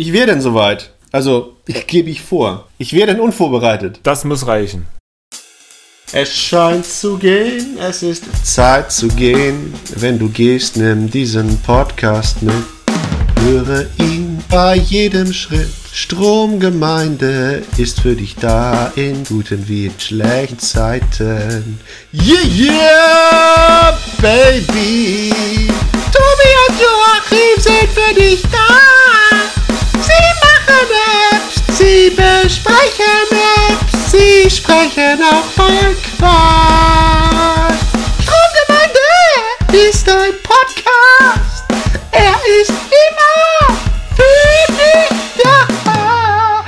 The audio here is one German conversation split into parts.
Ich wäre denn soweit. Also, ich gebe ich vor. Ich wäre denn unvorbereitet. Das muss reichen. Es scheint zu gehen, es ist Zeit zu gehen. Wenn du gehst, nimm diesen Podcast mit. Höre ihn bei jedem Schritt. Stromgemeinde ist für dich da in guten wie in schlechten Zeiten. Yeah, yeah, baby. Tobi und Joachim sind für dich da. Sie machen Apps, sie besprechen Apps, sie sprechen auch mal Quatsch. Stromgemeinde ist ein Podcast. Er ist immer für dich da.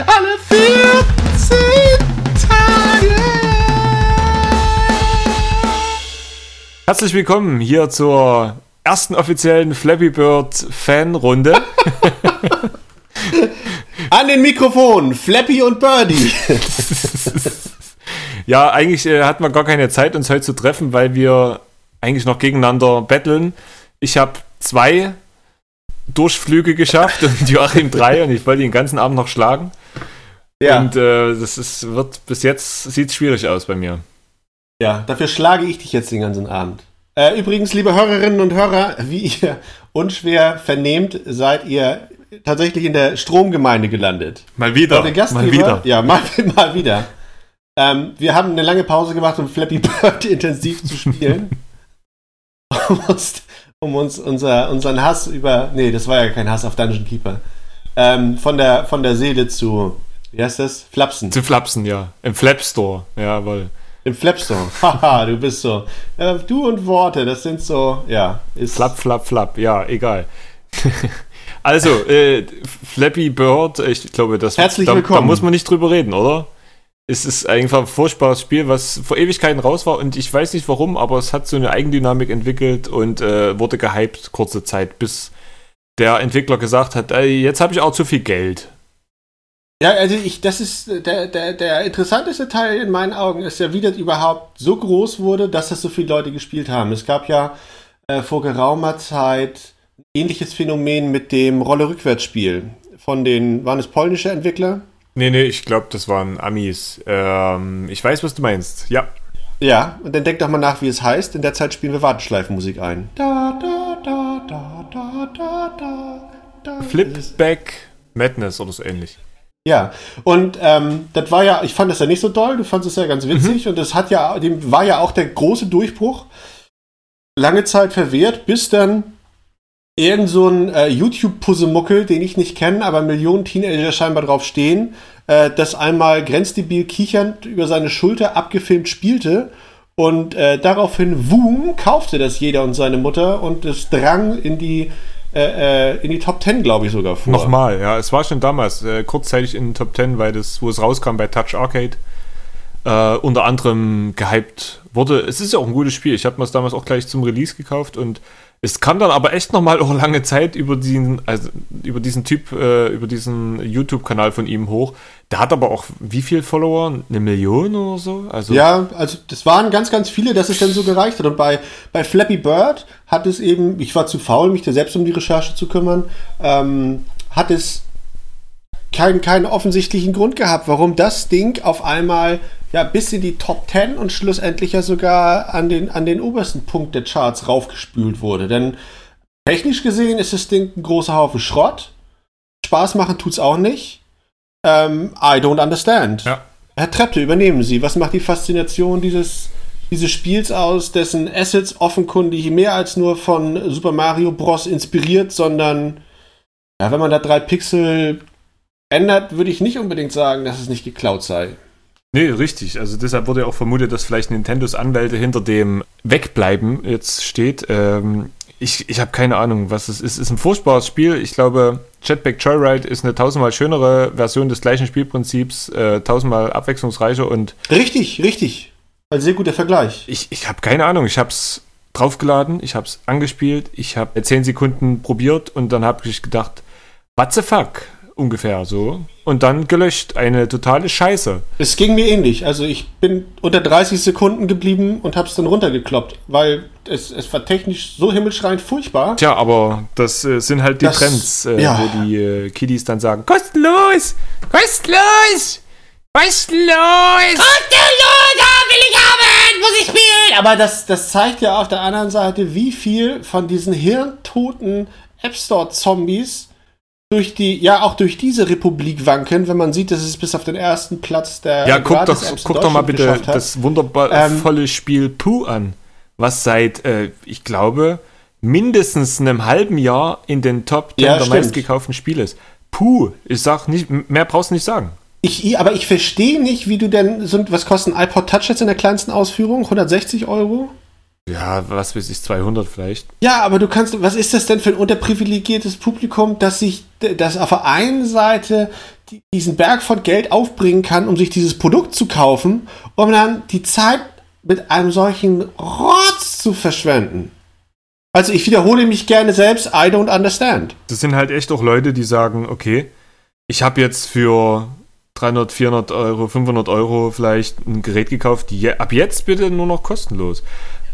Alle 14 Tage. Herzlich willkommen hier zur ersten offiziellen Flappy Bird Fanrunde. An den Mikrofonen, Flappy und Birdie. ja, eigentlich äh, hatten wir gar keine Zeit, uns heute zu treffen, weil wir eigentlich noch gegeneinander betteln. Ich habe zwei Durchflüge geschafft und Joachim drei und ich wollte den ganzen Abend noch schlagen. Ja. Und äh, das ist, wird bis jetzt sieht schwierig aus bei mir. Ja, dafür schlage ich dich jetzt den ganzen Abend. Äh, übrigens, liebe Hörerinnen und Hörer, wie ihr unschwer vernehmt, seid ihr tatsächlich in der Stromgemeinde gelandet. Mal wieder. Mal wieder. Ja, mal, mal wieder. Ähm, wir haben eine lange Pause gemacht, um Flappy Bird intensiv zu spielen. um, uns, um uns unser, unseren Hass über. Nee, das war ja kein Hass auf Dungeon Keeper. Ähm, von, der, von der Seele zu. Wie heißt das? Flapsen. Zu Flapsen, ja. Im Flap Store, jawohl. Im Flapstore. Haha, du bist so. Äh, du und Worte, das sind so. Ja. Ist Flap, flap, flap, ja, egal. Also, äh, Flappy Bird, ich glaube, das Herzlich da, willkommen. da muss man nicht drüber reden, oder? Es ist einfach ein furchtbares Spiel, was vor Ewigkeiten raus war und ich weiß nicht warum, aber es hat so eine Eigendynamik entwickelt und äh, wurde gehypt kurze Zeit, bis der Entwickler gesagt hat, ey, jetzt habe ich auch zu viel Geld. Ja, also ich, das ist der, der, der interessanteste Teil in meinen Augen ist ja, wie das überhaupt so groß wurde, dass das so viele Leute gespielt haben. Es gab ja äh, vor geraumer Zeit ähnliches Phänomen mit dem Rolle-Rückwärtsspiel von den, waren es polnische Entwickler? Nee, nee, ich glaube, das waren Amis. Ähm, ich weiß, was du meinst. Ja. Ja, und dann denk doch mal nach, wie es heißt. In der Zeit spielen wir Warteschleifenmusik ein. Da, da, da, da, da, da, da, da. Flipback Madness oder so ähnlich. Ja, und ähm, das war ja, ich fand das ja nicht so doll, du fandest es ja ganz witzig und das hat ja, dem war ja auch der große Durchbruch. Lange Zeit verwehrt, bis dann irgend so ein äh, YouTube-Pussemuckel, den ich nicht kenne, aber Millionen Teenager scheinbar drauf stehen, äh, das einmal grenzdebil kichernd über seine Schulter abgefilmt spielte und äh, daraufhin, wum, kaufte das jeder und seine Mutter und es drang in die äh, äh, in die Top 10, glaube ich, sogar vor. Nochmal, ja. Es war schon damals äh, kurzzeitig in den Top 10, weil das, wo es rauskam bei Touch Arcade, unter anderem gehypt wurde. Es ist ja auch ein gutes Spiel. Ich habe mir es damals auch gleich zum Release gekauft und es kam dann aber echt nochmal auch lange Zeit über diesen, also über diesen Typ, äh, über diesen YouTube-Kanal von ihm hoch. Der hat aber auch wie viel Follower? Eine Million oder so? Also Ja, also das waren ganz, ganz viele, dass es dann so gereicht hat. Und bei, bei Flappy Bird hat es eben, ich war zu faul, mich da selbst um die Recherche zu kümmern, ähm, hat es keinen, keinen offensichtlichen Grund gehabt, warum das Ding auf einmal ja bis in die Top 10 und schlussendlich ja sogar an den, an den obersten Punkt der Charts raufgespült wurde. Denn technisch gesehen ist das Ding ein großer Haufen Schrott. Spaß machen tut's auch nicht. Ähm, I don't understand. Ja. Herr Trepte, übernehmen Sie. Was macht die Faszination dieses, dieses Spiels aus, dessen Assets offenkundig mehr als nur von Super Mario Bros. inspiriert, sondern ja, wenn man da drei Pixel ändert, würde ich nicht unbedingt sagen, dass es nicht geklaut sei. Nee, richtig. Also deshalb wurde ja auch vermutet, dass vielleicht Nintendos Anwälte hinter dem Wegbleiben jetzt steht. Ähm, ich ich habe keine Ahnung, was es ist. Es ist ein furchtbares Spiel. Ich glaube, Jetpack Joyride ist eine tausendmal schönere Version des gleichen Spielprinzips, äh, tausendmal abwechslungsreicher und Richtig, richtig. Ein sehr guter Vergleich. ich, ich habe keine Ahnung. Ich habe es draufgeladen, ich habe es angespielt, ich habe 10 Sekunden probiert und dann habe ich gedacht, what the fuck? Ungefähr so. Und dann gelöscht. Eine totale Scheiße. Es ging mir ähnlich. Also ich bin unter 30 Sekunden geblieben und habe es dann runtergekloppt, weil es, es war technisch so himmelschreiend furchtbar. Tja, aber das äh, sind halt die Das- Trends, äh, ja. wo die äh, Kiddies dann sagen, kostenlos, kostenlos, kostenlos. will ich haben, muss ich spielen. Aber das, das zeigt ja auf der anderen Seite, wie viel von diesen hirntoten App Store Zombies durch die, ja auch durch diese Republik wanken, wenn man sieht, dass es bis auf den ersten Platz der Ja, guck doch, guck doch mal bitte das wundervolle Ähm, Spiel Pooh an, was seit, äh, ich glaube, mindestens einem halben Jahr in den Top 10 Ja, der meistgekauften Spiele ist. Puh, ich sag nicht, mehr brauchst du nicht sagen. Ich, aber ich verstehe nicht, wie du denn, so, was kostet ein iPod Touch jetzt in der kleinsten Ausführung? 160 Euro? Ja, was weiß ich, 200 vielleicht. Ja, aber du kannst, was ist das denn für ein unterprivilegiertes Publikum, das sich, das auf der einen Seite die, diesen Berg von Geld aufbringen kann, um sich dieses Produkt zu kaufen, um dann die Zeit mit einem solchen Rotz zu verschwenden. Also ich wiederhole mich gerne selbst, I don't understand. Das sind halt echt auch Leute, die sagen, okay, ich habe jetzt für 300, 400 Euro, 500 Euro vielleicht ein Gerät gekauft, je, ab jetzt bitte nur noch kostenlos.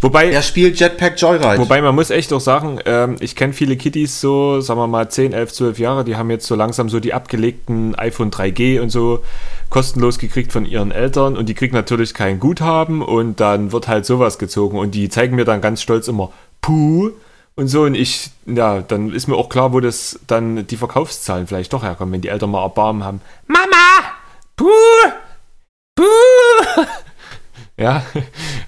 Wobei, Er spielt Jetpack Joyride. Wobei man muss echt auch sagen, ähm, ich kenne viele Kiddies so, sagen wir mal 10, 11, 12 Jahre, die haben jetzt so langsam so die abgelegten iPhone 3G und so kostenlos gekriegt von ihren Eltern und die kriegen natürlich kein Guthaben und dann wird halt sowas gezogen und die zeigen mir dann ganz stolz immer Puh und so und ich, ja, dann ist mir auch klar, wo das dann die Verkaufszahlen vielleicht doch herkommen, wenn die Eltern mal Erbarmen haben. Mama! Puh! Puh! Ja,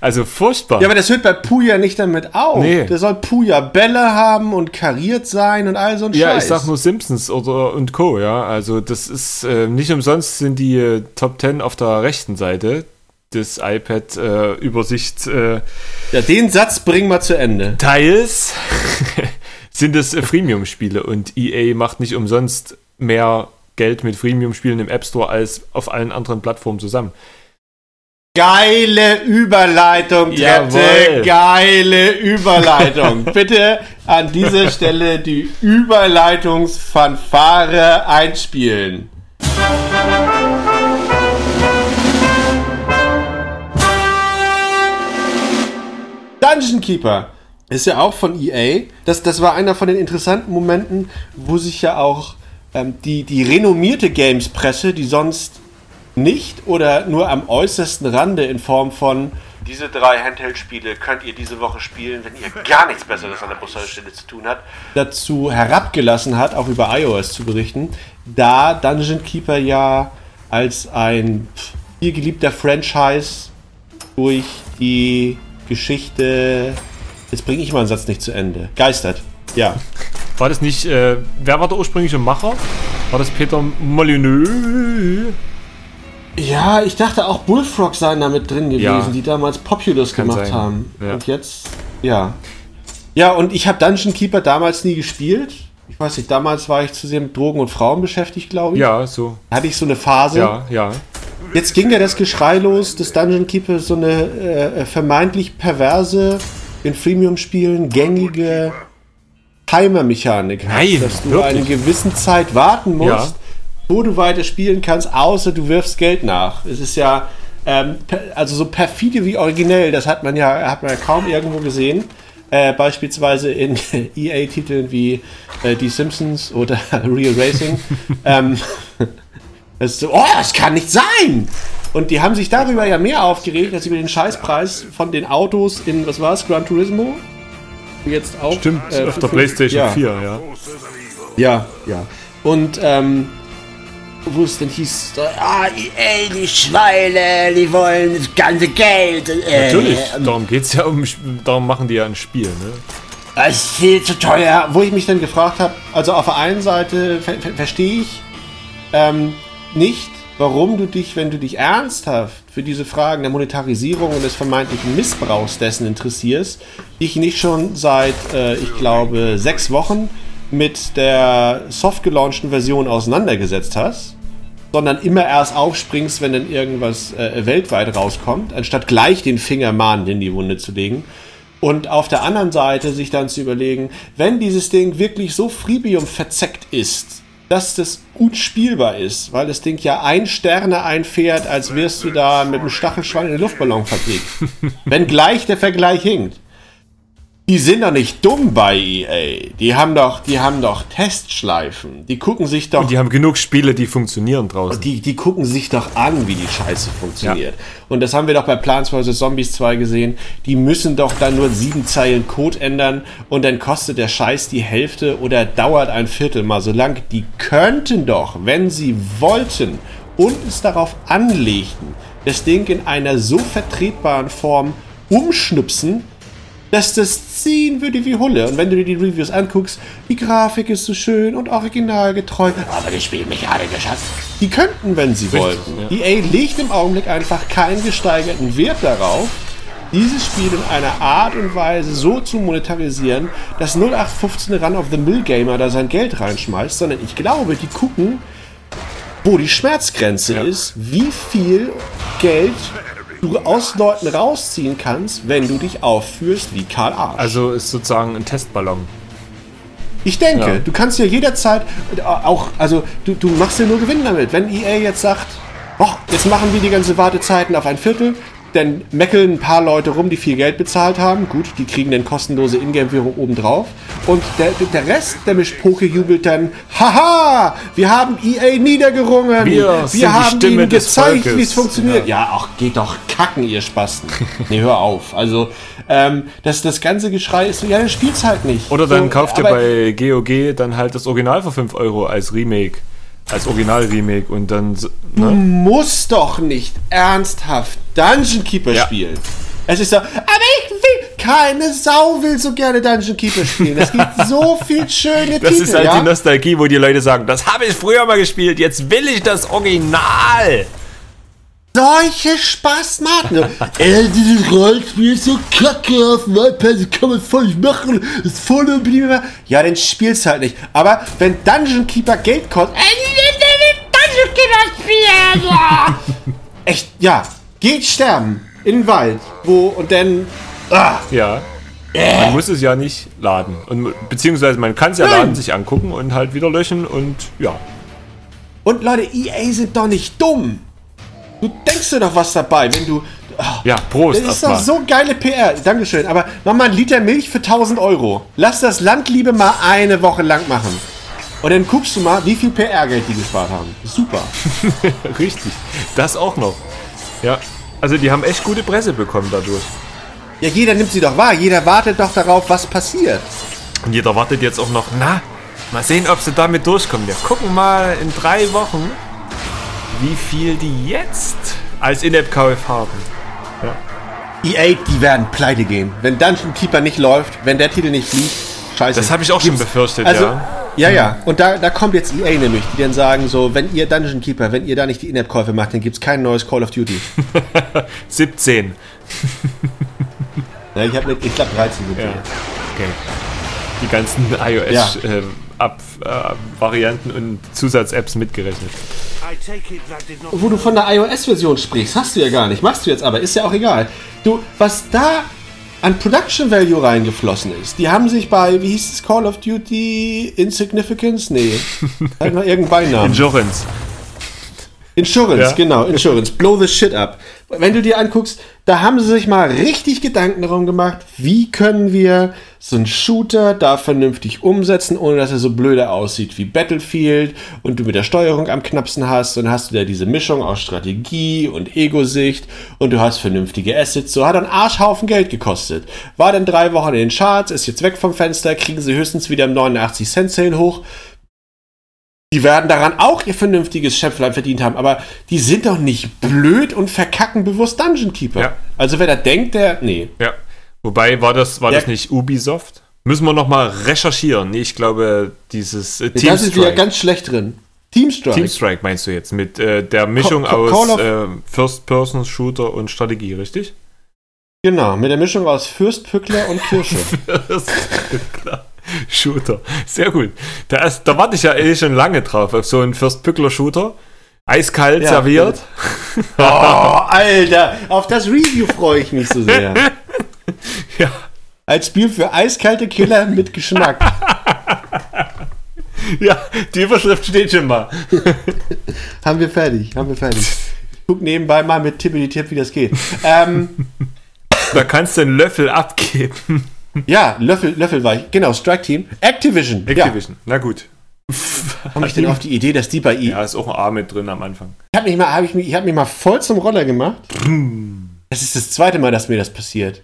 also furchtbar. ja, aber das hört bei Puya nicht damit auf. Nee. Der soll Puya Bälle haben und kariert sein und all so ein Ja, Scheiß. ich sag nur Simpsons oder und Co. Ja, also das ist äh, nicht umsonst sind die äh, Top 10 auf der rechten Seite des iPad äh, Übersicht äh, Ja, den Satz bringen wir zu Ende. Teils sind es Freemium-Spiele und EA macht nicht umsonst mehr Geld mit Freemium-Spielen im App Store als auf allen anderen Plattformen zusammen. Geile Überleitung, Trette. Geile Überleitung. Bitte an dieser Stelle die Überleitungsfanfare einspielen. Dungeon Keeper ist ja auch von EA. Das, das war einer von den interessanten Momenten, wo sich ja auch ähm, die, die renommierte Games-Presse, die sonst nicht oder nur am äußersten Rande in Form von diese drei Handheld-Spiele könnt ihr diese Woche spielen, wenn ihr gar nichts Besseres an der Bushaltestelle zu tun habt, dazu herabgelassen hat, auch über iOS zu berichten, da Dungeon Keeper ja als ein viel geliebter Franchise durch die Geschichte, jetzt bringe ich mal einen Satz nicht zu Ende, geistert. Ja, War das nicht, äh, wer war der ursprüngliche Macher? War das Peter Molyneux? Ja, ich dachte auch Bullfrog seien da mit drin gewesen, Ja. die damals Populous Kann gemacht sein. haben. Ja. Und jetzt, ja. Ja, und ich habe Dungeon Keeper damals nie gespielt. Ich weiß nicht, damals war ich zu sehr mit Drogen und Frauen beschäftigt, glaube ich. Ja, so. Hatte ich so eine Phase. Ja, ja. Jetzt ging ja das Geschrei los, dass Dungeon Keeper so eine äh, vermeintlich perverse, in Freemium-Spielen gängige Timer-Mechanik hat. Nein, dass du wirklich? eine gewissen Zeit warten musst, Ja. Wo du weiter spielen kannst, außer du wirfst Geld nach. Es ist ja, ähm, also so perfide wie originell, das hat man ja, hat man ja kaum irgendwo gesehen. Äh, beispielsweise in EA-Titeln wie äh, Die Simpsons oder Real Racing. ähm, das ist so, oh, das kann nicht sein! Und die haben sich darüber ja mehr aufgeregt, als über den Scheißpreis von den Autos in, was war es, Gran Turismo? Jetzt auch. Stimmt, äh, auf der PlayStation ja. 4, ja. Ja, ja. Und, ähm, wo es denn hieß, ah, EA, die Schweine, die wollen das ganze Geld. Äh, Natürlich, darum geht's ja um, darum machen die ja ein Spiel, ne? Das ist viel zu teuer. Wo ich mich dann gefragt habe, also auf der einen Seite ver ver verstehe ich ähm, nicht, warum du dich, wenn du dich ernsthaft für diese Fragen der Monetarisierung und des vermeintlichen Missbrauchs dessen interessierst, dich nicht schon seit, äh, ich glaube, sechs Wochen mit der soft gelaunchten Version auseinandergesetzt hast, sondern immer erst aufspringst, wenn dann irgendwas äh, weltweit rauskommt, anstatt gleich den Finger mahnend in die Wunde zu legen. Und auf der anderen Seite sich dann zu überlegen, wenn dieses Ding wirklich so Freemium verzeckt ist, dass das unspielbar ist, weil das Ding ja ein Sterne einfährt, als wärst du da mit einem Stachelschwein in der Luftballonfabrik. Wenn gleich der Vergleich hinkt. Die sind doch nicht dumm bei EA. Die haben doch, die haben doch Testschleifen. Die gucken sich doch. Und die haben genug Spiele, die funktionieren draußen. Die, die gucken sich doch an, wie die Scheiße funktioniert. Ja. Und das haben wir doch bei Plants vs. Zombies 2 gesehen. Die müssen doch dann nur sieben Zeilen Code ändern und dann kostet der Scheiß die Hälfte oder dauert ein Viertel mal so lang. Die könnten doch, wenn sie wollten und es darauf anlegten, das Ding in einer so vertretbaren Form umschnipsen, dass das ziehen würde wie Hulle. Und wenn du dir die Reviews anguckst, die Grafik ist so schön und originalgetreu, aber die Spielmechanik, Schatz, die könnten, wenn sie Richtig, wollten. Ja. EA legt im Augenblick einfach keinen gesteigerten Wert darauf, dieses Spiel in einer Art und Weise so zu monetarisieren, dass 0815 Run of the Mill Gamer da sein Geld reinschmeißt, sondern ich glaube, die gucken, wo die Schmerzgrenze ja. ist, wie viel Geld du aus Leuten rausziehen kannst, wenn du dich aufführst wie Karl Arsch. Also ist sozusagen ein Testballon. Ich denke, ja. du kannst ja jederzeit auch, also du, du machst ja nur Gewinn damit. Wenn EA jetzt sagt, oh, jetzt machen wir die ganze Wartezeiten auf ein Viertel, dann meckeln ein paar Leute rum, die viel Geld bezahlt haben. Gut, die kriegen dann kostenlose Ingame-Währung obendrauf. Und der, der Rest der Mischpoke jubelt dann, haha, wir haben EA niedergerungen. Wir, wir haben ihnen gezeigt, wie es funktioniert. Ja. ja, auch geht doch kacken, ihr Spasten. nee, hör auf. Also, ähm, das, das ganze Geschrei ist so, ja, dann spielt's halt nicht. Oder dann so, kauft ihr bei GOG dann halt das Original für 5 Euro als Remake als Original-Remake und dann. Ne? Du musst doch nicht ernsthaft Dungeon Keeper ja. spielen. Es ist so, aber ich will, keine Sau will so gerne Dungeon Keeper spielen. Es gibt so viel schöne Das Titel, ist halt ja? die Nostalgie, wo die Leute sagen, das habe ich früher mal gespielt, jetzt will ich das Original solche Spaß macht. Ey, dieses Rollspiel ist so kacke auf dem iPad, kann man voll nicht machen. Ist voll und Ja, dann spielst halt nicht. Aber wenn Dungeon Keeper Geld kostet. Dungeon Keeper spielen! Ja. Echt, ja. Geht sterben. In den Wald. Wo und dann. Ah. Ja. Äh. Man muss es ja nicht laden. Und, beziehungsweise man kann es ja Nein. laden, sich angucken und halt wieder löschen und ja. Und Leute, EA sind doch nicht dumm. Du denkst dir doch was dabei, wenn du. Oh, ja, Prost. Das ist doch so geile PR. Dankeschön. Aber mach mal einen Liter Milch für 1000 Euro. Lass das Landliebe mal eine Woche lang machen. Und dann guckst du mal, wie viel PR-Geld die gespart haben. Super. Richtig. Das auch noch. Ja. Also die haben echt gute Presse bekommen dadurch. Ja, jeder nimmt sie doch wahr. Jeder wartet doch darauf, was passiert. Und jeder wartet jetzt auch noch, na, mal sehen, ob sie damit durchkommen. Wir gucken mal in drei Wochen, wie viel die jetzt als In-App-Kauf haben. Ja. EA, die werden pleite gehen. Wenn Dungeon Keeper nicht läuft, wenn der Titel nicht fliegt, scheiße. Das habe ich auch schon befürchtet, also, ja. Ja, ja. Und da, da kommt jetzt EA nämlich, die dann sagen so, wenn ihr Dungeon Keeper, wenn ihr da nicht die In-App-Käufe macht, dann gibt es kein neues Call of Duty. 17. ja, ich habe ich glaube 13 sind ja. Okay. Die ganzen iOS-Varianten ja. äh, und Zusatz-Apps mitgerechnet. Wo du von der iOS-Version sprichst, hast du ja gar nicht. Machst du jetzt aber, ist ja auch egal. Du, was da an Production Value reingeflossen ist, die haben sich bei, wie hieß es, Call of Duty Insignificance? Nee. Mal irgendeinen Beinamen. Insurance. Insurance, ja. genau, Insurance. Blow the shit up. Wenn du dir anguckst, da haben sie sich mal richtig Gedanken darum gemacht, wie können wir so einen Shooter da vernünftig umsetzen, ohne dass er so blöde aussieht wie Battlefield und du mit der Steuerung am knappsten hast. Dann hast du da diese Mischung aus Strategie und Ego-Sicht und du hast vernünftige Assets. So hat ein Arschhaufen Geld gekostet. War dann drei Wochen in den Charts, ist jetzt weg vom Fenster, kriegen sie höchstens wieder im 89 Cent Sale hoch. Die werden daran auch ihr vernünftiges Schöpflein verdient haben, aber die sind doch nicht blöd und verkacken bewusst Dungeon Keeper. Ja. Also wer da denkt, der. Nee. Ja. Wobei, war das, war ja. das nicht Ubisoft? Müssen wir nochmal recherchieren. Nee, ich glaube, dieses äh, Team Das ist wieder ganz schlecht drin. Team Strike. Team Strike meinst du jetzt mit äh, der Mischung Call, Call aus äh, First-Person-Shooter und Strategie, richtig? Genau, mit der Mischung aus Fürstpückler und Kirsche. Fürstpückler. Shooter. Sehr gut. Da, ist, da warte ich ja eh schon lange drauf, auf so einen First Pückler Shooter. Eiskalt ja, serviert. Oh, Alter, auf das Review freue ich mich so sehr. ja. Als Spiel für eiskalte Killer mit Geschmack. ja, die Überschrift steht schon mal. haben wir fertig, haben wir fertig. Ich guck nebenbei mal mit Tippity Tipp, wie das geht. Ähm, da kannst du einen Löffel abgeben. Ja, Löffel, Löffel war ich. Genau, Strike Team. Activision. Activision, ja. na gut. Komme ich denn auf die Idee, dass die bei ihr. Ja, ist auch ein A mit drin am Anfang. Ich habe mich, mal, hab ich mich, hab mich mal voll zum Roller gemacht. Das ist das zweite Mal, dass mir das passiert.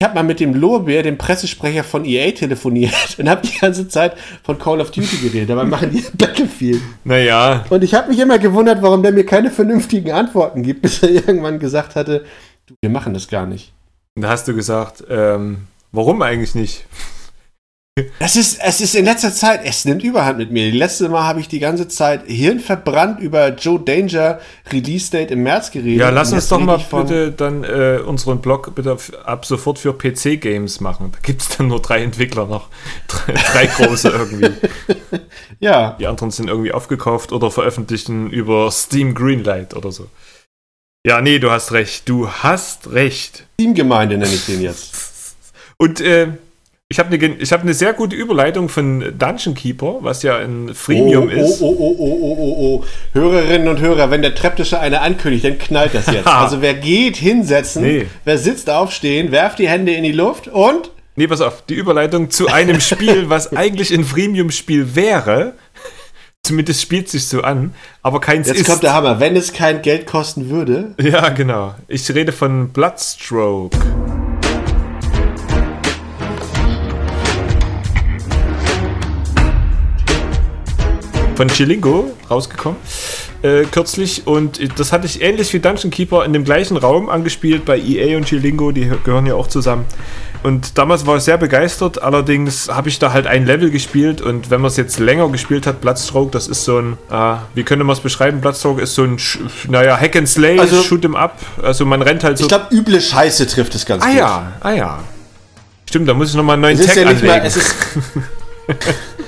Ich habe mal mit dem Lorbeer, dem Pressesprecher von EA, telefoniert und habe die ganze Zeit von Call of Duty geredet. Dabei machen die Battlefield. Naja. Und ich habe mich immer gewundert, warum der mir keine vernünftigen Antworten gibt, bis er irgendwann gesagt hatte, du, wir machen das gar nicht. Und da hast du gesagt, ähm, warum eigentlich nicht? Das ist, es ist in letzter Zeit, es nimmt Überhand mit mir. Die letzte Mal habe ich die ganze Zeit hirnverbrannt über Joe Danger Release Date im März geredet. Ja, lass uns doch mal bitte dann äh, unseren Blog bitte ab sofort für PC-Games machen. Da gibt es dann nur drei Entwickler noch. Drei, drei große irgendwie. ja. Die anderen sind irgendwie aufgekauft oder veröffentlichen über Steam Greenlight oder so. Ja, nee, du hast recht. Du hast recht. Steam-Gemeinde nenne ich den jetzt. Und äh, ich habe eine hab ne sehr gute Überleitung von Dungeon Keeper, was ja ein Freemium oh, ist. Oh, oh, oh, oh, oh, oh. Hörerinnen und Hörer, wenn der Trepptische eine ankündigt, dann knallt das jetzt. also wer geht, hinsetzen, nee. wer sitzt, aufstehen, werft die Hände in die Luft und... Nee, pass auf, die Überleitung zu einem Spiel, was eigentlich ein Freemium-Spiel wäre. Zumindest spielt sich so an, aber keins Jetzt ist. kommt der Hammer, wenn es kein Geld kosten würde. Ja, genau. Ich rede von Bloodstroke. Von Chilingo rausgekommen. Äh, kürzlich und das hatte ich ähnlich wie Dungeon Keeper in dem gleichen Raum angespielt bei EA und Chilingo, die gehören ja auch zusammen. Und damals war ich sehr begeistert, allerdings habe ich da halt ein Level gespielt und wenn man es jetzt länger gespielt hat, Bloodstroke, das ist so ein, äh, wie könnte man es beschreiben? Bloodstroke ist so ein, naja, Hack and Slay, also, Shoot 'em Up, also man rennt halt so. Ich glaube, üble Scheiße trifft es ganz ah, gut. Ah ja, ah ja. Stimmt, da muss ich nochmal einen neuen Tag ja anlegen. Mal, Es ist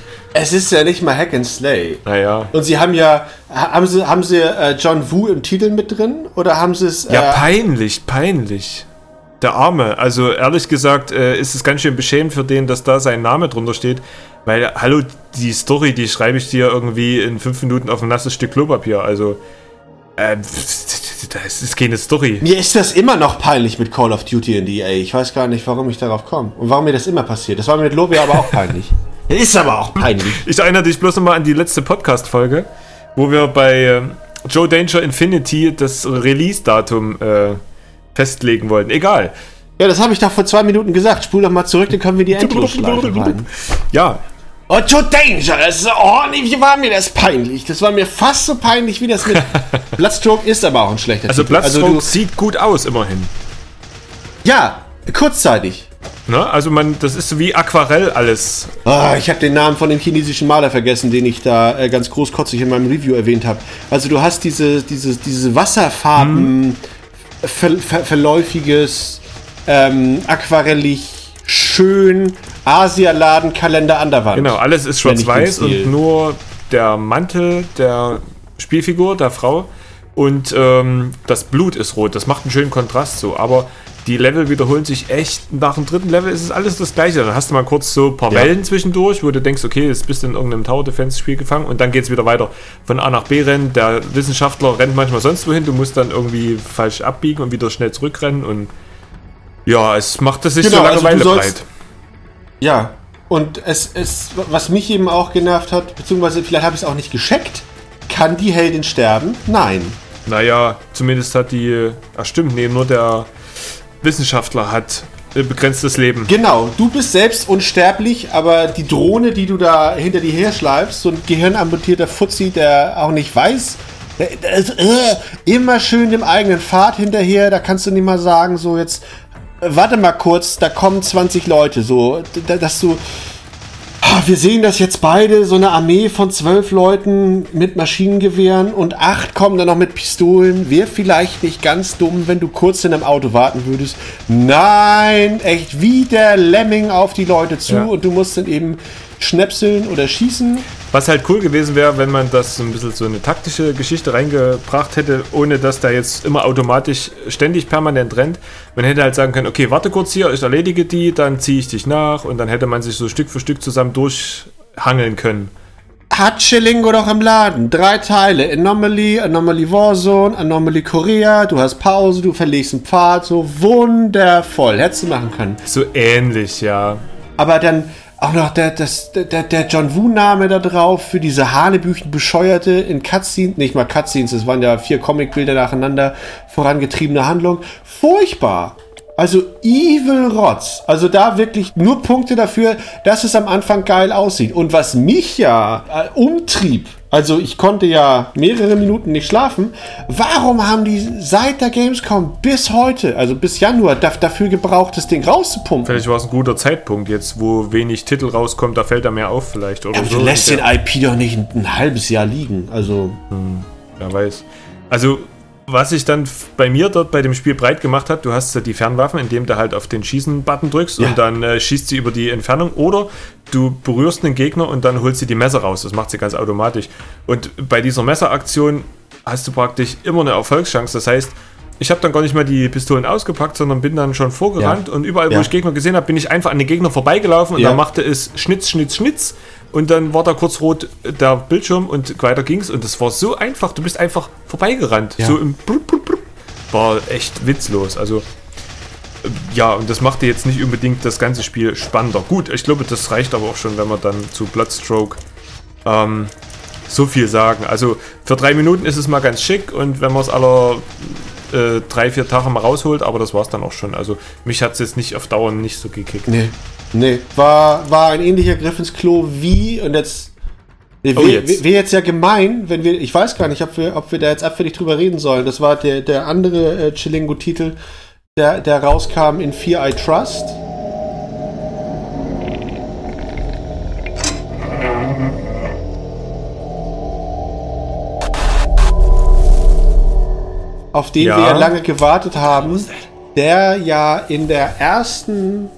ja nicht mal Hack and Slay. Naja. Und sie haben ja, haben sie, haben sie äh, John Woo im Titel mit drin? Oder haben sie es. Äh ja, peinlich, peinlich. Der Arme. Also ehrlich gesagt äh, ist es ganz schön beschämend für den, dass da sein Name drunter steht. Weil, hallo, die Story, die schreibe ich dir irgendwie in fünf Minuten auf ein nasses Stück Klopapier. Also, ähm, das ist keine Story. Mir ist das immer noch peinlich mit Call of Duty in EA. Ich weiß gar nicht, warum ich darauf komme. Und warum mir das immer passiert. Das war mir mit Lobby aber auch peinlich. Ist aber auch peinlich. Ich erinnere dich bloß nochmal an die letzte Podcast-Folge, wo wir bei äh, Joe Danger Infinity das Release-Datum äh, festlegen wollten. Egal. Ja, das habe ich doch vor zwei Minuten gesagt. Spul doch mal zurück, dann können wir die Endlosschleife rein. Ja. Oh, Joe Danger, das ist, oh, wie war mir das peinlich. Das war mir fast so peinlich, wie das mit Bloodstroke ist aber auch ein schlechter Also Titel. Bloodstroke also, sieht gut aus, immerhin. Ja, kurzzeitig. Ne? Also man, das ist wie Aquarell alles. Oh, ich habe den Namen von dem chinesischen Maler vergessen, den ich da äh, ganz großkotzig in meinem Review erwähnt habe. Also du hast diese, diese, diese Wasserfarben, hm. ver, ver, verläufiges, ähm, aquarellig, schön, Asialaden-Kalender an der Wand. Genau, alles ist schwarz-weiß und nur der Mantel der Spielfigur, der Frau und ähm, das Blut ist rot. Das macht einen schönen Kontrast so, aber die Level wiederholen sich echt. Nach dem dritten Level ist es alles das Gleiche. Dann hast du mal kurz so ein paar ja. Wellen zwischendurch, wo du denkst, okay, jetzt bist du in irgendeinem Tower Defense Spiel gefangen und dann geht es wieder weiter von A nach B rennen. Der Wissenschaftler rennt manchmal sonst wohin. Du musst dann irgendwie falsch abbiegen und wieder schnell zurückrennen und ja, es macht es sich genau, so Langeweile also breit. Ja, und es, es, was mich eben auch genervt hat, beziehungsweise vielleicht habe ich es auch nicht gescheckt, kann die Heldin sterben? Nein. Naja, zumindest hat die. Ach stimmt, nee, nur der Wissenschaftler hat begrenztes Leben. Genau, du bist selbst unsterblich, aber die Drohne, die du da hinter dir her schleifst, so ein gehirnamputierter Fuzzi, der auch nicht weiß, ist, äh, immer schön dem eigenen Pfad hinterher, da kannst du nicht mal sagen, so jetzt, äh, warte mal kurz, da kommen 20 Leute, so, dass du Wir sehen das jetzt beide, so eine Armee von zwölf Leuten mit Maschinengewehren und acht kommen dann noch mit Pistolen. Wäre vielleicht nicht ganz dumm, wenn du kurz in einem Auto warten würdest. Nein, echt wie der Lemming auf die Leute zu ja. und du musst dann eben schnäpseln oder schießen. Was halt cool gewesen wäre, wenn man das so ein bisschen so eine taktische Geschichte reingebracht hätte, ohne dass da jetzt immer automatisch ständig permanent rennt. Man hätte halt sagen können, okay, warte kurz hier, ich erledige die, dann ziehe ich dich nach und dann hätte man sich so Stück für Stück zusammen durchhangeln können. hat Chillingo doch im Laden. Drei Teile. Anomaly, Anomaly Warzone, Anomaly Korea. Du hast Pause, du verlegst einen Pfad. So wundervoll. Hättest du machen können. So ähnlich, ja. Aber dann auch noch der, das, der, der John Woo-Name da drauf für diese Hanebüchen bescheuerte in Cutscenes, nicht mal Cutscenes, es waren ja vier Comicbilder nacheinander, vorangetriebene Handlung. Furchtbar. Also Evil Rotz. Also da wirklich nur Punkte dafür, dass es am Anfang geil aussieht. Und was mich ja äh, umtrieb, also ich konnte ja mehrere Minuten nicht schlafen, warum haben die seit der Gamescom bis heute, also bis Januar, dafür gebraucht, das Ding rauszupumpen? Vielleicht war es ein guter Zeitpunkt jetzt, wo wenig Titel rauskommt, da fällt er mehr auf vielleicht. Oder ja, aber so. du lässt den IP doch nicht ein, ein halbes Jahr liegen. Also. Hm, wer weiß. Also was sich dann bei mir dort bei dem Spiel breit gemacht hat, du hast die Fernwaffen, indem du halt auf den Schießen-Button drückst ja. und dann äh, schießt sie über die Entfernung oder du berührst einen Gegner und dann holst sie die Messer raus. Das macht sie ganz automatisch. Und bei dieser Messeraktion hast du praktisch immer eine Erfolgschance. Das heißt, ich habe dann gar nicht mehr die Pistolen ausgepackt, sondern bin dann schon vorgerannt ja. und überall, wo ja. ich Gegner gesehen habe, bin ich einfach an den Gegner vorbeigelaufen und dann machte es Schnitz, Schnitz, Schnitz und dann war da kurz rot der Bildschirm und weiter ging's und das war so einfach. Du bist einfach vorbeigerannt. Ja. So im Blub, Blub, Blub. War echt witzlos. Also äh, ja, und das machte jetzt nicht unbedingt das ganze Spiel spannender. Gut, ich glaube, das reicht aber auch schon, wenn wir dann zu Bloodstroke ähm, so viel sagen. Also für drei Minuten ist es mal ganz schick und wenn man es aller äh, drei, vier Tage mal rausholt, aber das war es dann auch schon. Also mich hat es jetzt nicht auf Dauer nicht so gekickt. Nee, nee. War, war ein ähnlicher Griff ins Klo wie, und jetzt Wäre oh, jetzt. Wär jetzt ja gemein, wenn wir, ich weiß gar nicht, ob wir, ob wir da jetzt abfällig drüber reden sollen. Das war der, der andere äh, Chilingo-Titel, der, der rauskam in Fear I Trust. Auf den ja. wir lange gewartet haben, der ja in der ersten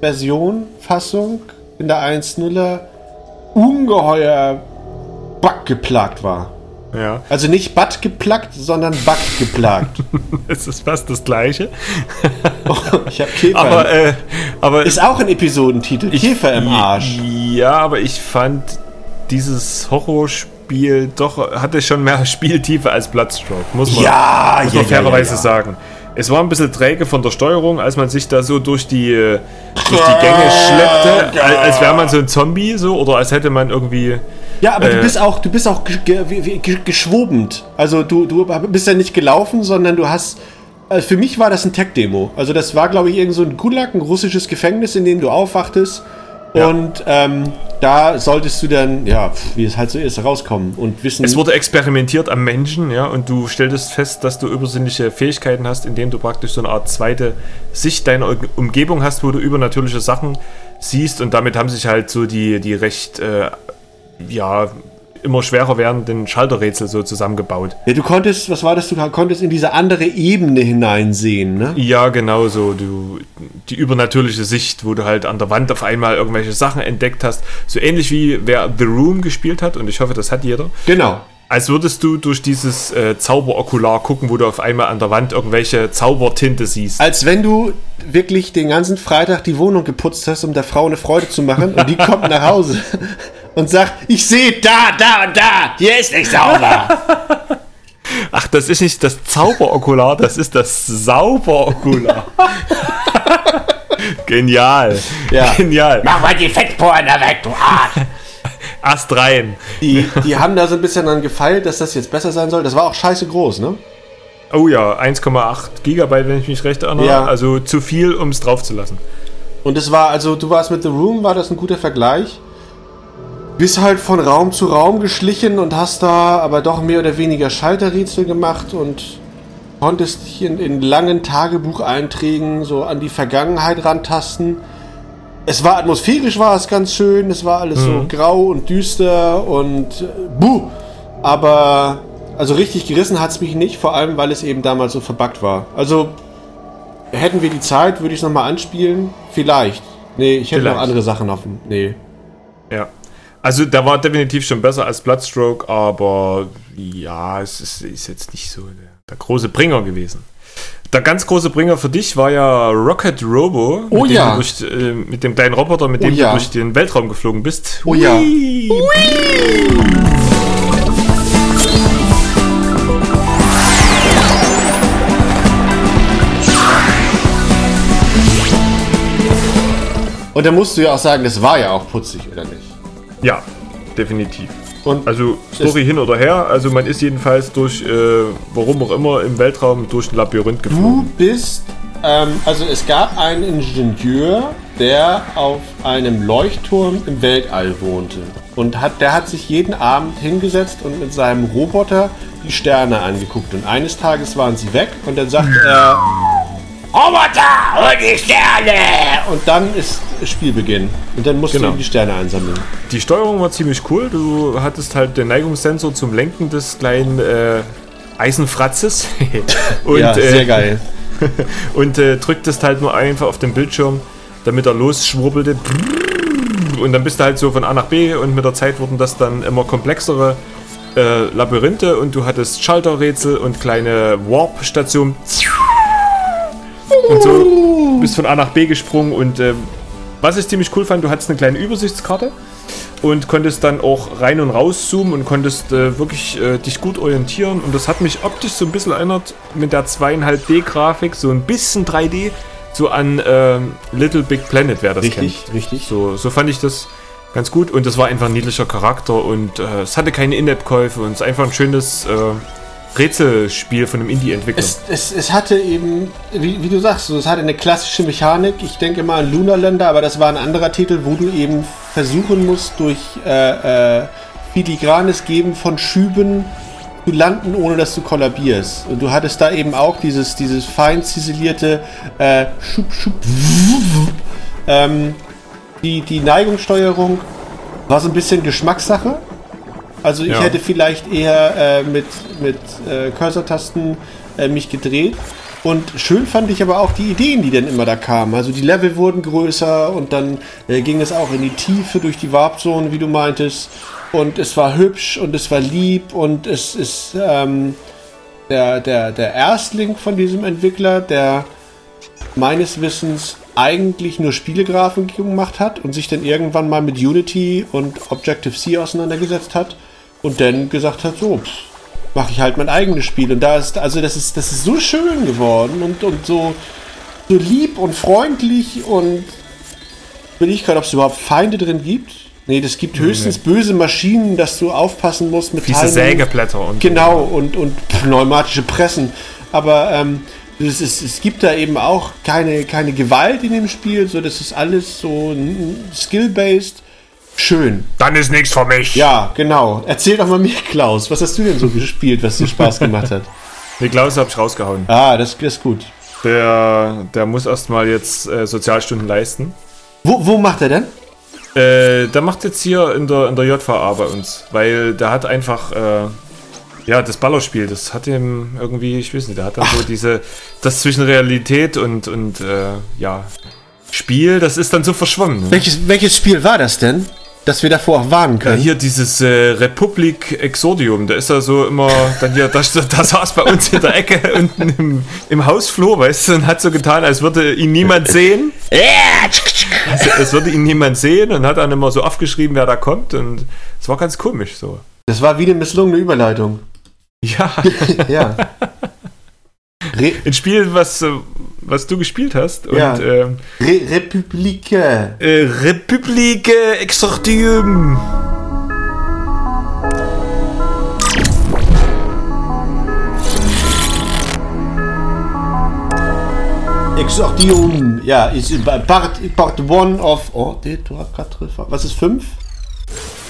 Version, Fassung, in der 1.0er, ungeheuer Bug geplagt war. Ja. Also nicht Bug geplagt, sondern Bug geplagt. es ist fast das gleiche. oh, ich habe Käfer. Aber, äh, aber ist auch ein Episodentitel. Ich, Käfer im Arsch. Ja, aber ich fand dieses Horrorspiel Spiel doch hatte schon mehr Spieltiefe als Bloodstroke, muss man, ja, muss man ja, fairerweise ja, sagen. Es war ein bisschen träge von der Steuerung, als man sich da so durch die, durch die Gänge schleppte, als wäre man so ein Zombie so oder als hätte man irgendwie. Ja, aber äh, du bist auch, du bist auch geschwobend. Also du, du bist ja nicht gelaufen, sondern du hast. Also für mich war das ein Tech-Demo. Also das war, glaube ich, irgend so ein Gulag, ein russisches Gefängnis, in dem du aufwachtest ja. Und ähm, da solltest du dann, ja, wie es halt so ist, rauskommen und wissen. Es wurde experimentiert am Menschen, ja, und du stelltest fest, dass du übersinnliche Fähigkeiten hast, indem du praktisch so eine Art zweite Sicht deiner Umgebung hast, wo du übernatürliche Sachen siehst und damit haben sich halt so die, die recht, äh, ja, immer schwerer werdenden Schalterrätsel so zusammengebaut. Ja, du konntest, was war das, du konntest in diese andere Ebene hineinsehen, ne? Ja, genau so. Du, die übernatürliche Sicht, wo du halt an der Wand auf einmal irgendwelche Sachen entdeckt hast. So ähnlich wie wer The Room gespielt hat und ich hoffe, das hat jeder. Genau. Als würdest du durch dieses äh, Zauberokular gucken, wo du auf einmal an der Wand irgendwelche Zaubertinte siehst. Als wenn du wirklich den ganzen Freitag die Wohnung geputzt hast, um der Frau eine Freude zu machen und die kommt nach Hause und sagt, ich sehe da, da und da, hier ist nicht sauber. Ach, das ist nicht das Zauberokular, das ist das Sauberokular. Genial. Ja. Genial. Mach mal die Fettporen da weg, du Arsch. Ast rein. Die, die haben da so ein bisschen dann gefeilt, dass das jetzt besser sein soll. Das war auch scheiße groß, ne? Oh ja, 1,8 Gigabyte, wenn ich mich recht erinnere. Ja. Also zu viel, um es drauf zu lassen. Und es war, also du warst mit The Room, war das ein guter Vergleich? Bist halt von Raum zu Raum geschlichen und hast da aber doch mehr oder weniger Schalterrätsel gemacht und konntest dich in, in langen Tagebucheinträgen so an die Vergangenheit rantasten. Es war atmosphärisch, war es ganz schön, es war alles mhm. so grau und düster und äh, buh. Aber also richtig gerissen hat es mich nicht, vor allem weil es eben damals so verbuggt war. Also hätten wir die Zeit, würde ich es nochmal anspielen? Vielleicht. Nee, ich hätte Vielleicht. noch andere Sachen offen. Nee. Ja. Also der war definitiv schon besser als Bloodstroke, aber ja, es ist, ist jetzt nicht so der, der, große Bringer gewesen. Der ganz große Bringer für dich war ja Rocket Robo. Oh mit ja. Dem du durch, äh, mit dem kleinen Roboter, mit Oh dem ja. du durch den Weltraum geflogen bist. Oh ja. Hui. Und da musst du ja auch sagen, das war ja auch putzig, oder nicht? Ja, definitiv. Und Also Story hin oder her. Also man ist jedenfalls durch, äh, warum auch immer, im Weltraum durch ein Labyrinth du geflogen. bist, ähm, also es gab einen Ingenieur, der auf einem Leuchtturm im Weltall wohnte. Und hat, der hat sich jeden Abend hingesetzt und mit seinem Roboter die Sterne angeguckt. Und eines Tages waren sie weg und dann sagte er, Roboter und die Sterne! Und dann ist Spielbeginn. Und dann musst Genau. du eben die Sterne einsammeln. Die Steuerung war ziemlich cool. Du hattest halt den Neigungssensor zum Lenken des kleinen äh, Eisenfratzes. und, ja, sehr äh, geil. und äh, drücktest halt nur einfach auf den Bildschirm, damit er losschwurbelte. Und dann bist du halt so von A nach B und mit der Zeit wurden das dann immer komplexere äh, Labyrinthe und du hattest Schalterrätsel und kleine Warp-Stationen. Und so bist von A nach B gesprungen und äh, was ich ziemlich cool fand, du hattest eine kleine Übersichtskarte und konntest dann auch rein und raus zoomen und konntest äh, wirklich äh, dich gut orientieren. Und das hat mich optisch so ein bisschen erinnert mit der 2,5D-Grafik, so ein bisschen 3D, so an ähm, Little Big Planet, wer das Richtig, kennt. richtig. So, so fand ich das ganz gut und das war einfach ein niedlicher Charakter und äh, es hatte keine In-App-Käufe und es ist einfach ein schönes äh, Rätselspiel von einem Indie-Entwickler. Es, es, es hatte eben, wie, wie du sagst, es hatte eine klassische Mechanik. Ich denke mal an Lunarländer, aber das war ein anderer Titel, wo du eben versuchen musst, durch äh, äh, filigranes Geben von Schüben zu landen, ohne dass du kollabierst. Und du hattest da eben auch dieses, dieses fein ziselierte äh, Schub, Schub, ähm, die, die Neigungssteuerung war so ein bisschen Geschmackssache. Also ich Ja. hätte vielleicht eher äh, mit, mit äh, Cursor-Tasten äh, mich gedreht. Und schön fand ich aber auch die Ideen, die dann immer da kamen. Also die Level wurden größer und dann äh, ging es auch in die Tiefe durch die Warp-Zone, wie du meintest. Und es war hübsch und es war lieb und es ist ähm, der, der, der Erstling von diesem Entwickler, der meines Wissens eigentlich nur Spielegrafik gemacht hat und sich dann irgendwann mal mit Unity und Objective-C auseinandergesetzt hat und dann gesagt hat, so, mache ich halt mein eigenes Spiel. Und da ist, also das ist, das ist so schön geworden und, und so, so lieb und freundlich und bin ich gerade, ob es überhaupt Feinde drin gibt. Nee, das gibt höchstens böse Maschinen, dass du aufpassen musst mit Fiese Teilen- Sägeblätter und Genau, und, und pneumatische Pressen. Aber ähm, es, ist, es gibt da eben auch keine, keine Gewalt in dem Spiel, so das ist alles so skill-based. Schön. Dann ist nichts für mich. Ja, genau. Erzähl doch mal mir, Klaus, was hast du denn so gespielt, was dir Spaß gemacht hat? Den Klaus habe ich rausgehauen. Ah, das, das ist gut. Der, der muss erstmal jetzt äh, Sozialstunden leisten. Wo, wo macht er denn? Äh, der macht jetzt hier in der, in der JVA bei uns, weil der hat einfach, äh, ja, das Ballerspiel, das hat ihm irgendwie, ich weiß nicht, der hat dann so diese, das zwischen Realität und, und äh, ja, Spiel, das ist dann so verschwommen. Ne? Welches, welches Spiel war das denn? Dass wir davor auch warnen Ja, können. hier dieses äh, Republik Exordium, da ist er so immer, dann hier, da, da saß bei uns in der Ecke unten im, im Hausflur, weißt du, und hat so getan, als würde ihn niemand sehen. Also, es würde ihn niemand sehen und hat dann immer so aufgeschrieben, wer da kommt und es war ganz komisch so. Das war wie eine misslungene Überleitung. Ja, Ja. Re ein Spiel, was, äh, was du gespielt hast und Ja. ähm, Re Republike. äh, Republik Exordium. Exordium, ja, ist Part, Part 1 of. Oh, 2, 3, 4, was ist 5?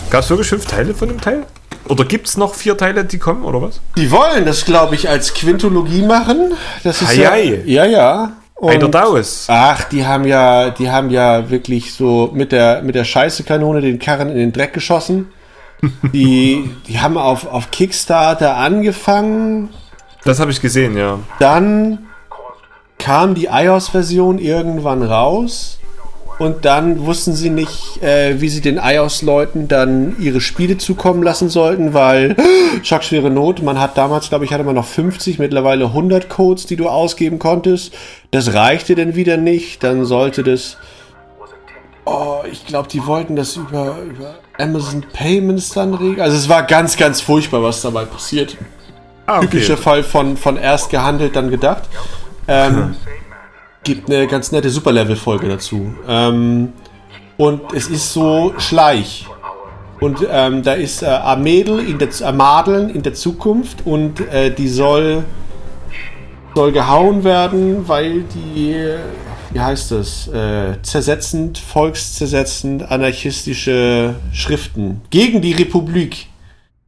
Gab es wirklich fünf Teile von dem Teil? Oder gibt es noch vier Teile, die kommen, oder was? Die wollen das, glaube ich, als Quintologie machen. Das ist ja, ja, ja. Und- Einer Daus. Ach, die haben ja, die haben ja wirklich so mit der mit der Scheißekanone den Karren in den Dreck geschossen. Die, die haben auf, auf Kickstarter angefangen, Das habe ich gesehen, ja. dann kam die iOS-Version irgendwann raus und dann wussten sie nicht, äh, wie sie den iOS-Leuten dann ihre Spiele zukommen lassen sollten, weil schockschwere Not, man hat damals, glaube ich, hatte man noch 50, mittlerweile 100 Codes, die du ausgeben konntest. Das reichte dann wieder nicht, dann sollte das Oh, ich glaube, die wollten das über, über Amazon Payments dann regeln. Also es war ganz, ganz furchtbar, was dabei passiert. Ah, okay. Typischer Fall von, von erst gehandelt, dann gedacht. Ähm, gibt eine ganz nette Superlevel-Folge dazu. Ähm, und es ist so Schleich. Und ähm, da ist äh, Amadel in der, Amadeln in der Zukunft und äh, die soll, soll gehauen werden, weil die wie heißt das, äh, zersetzend, volkszersetzend, anarchistische Schriften gegen die Republik.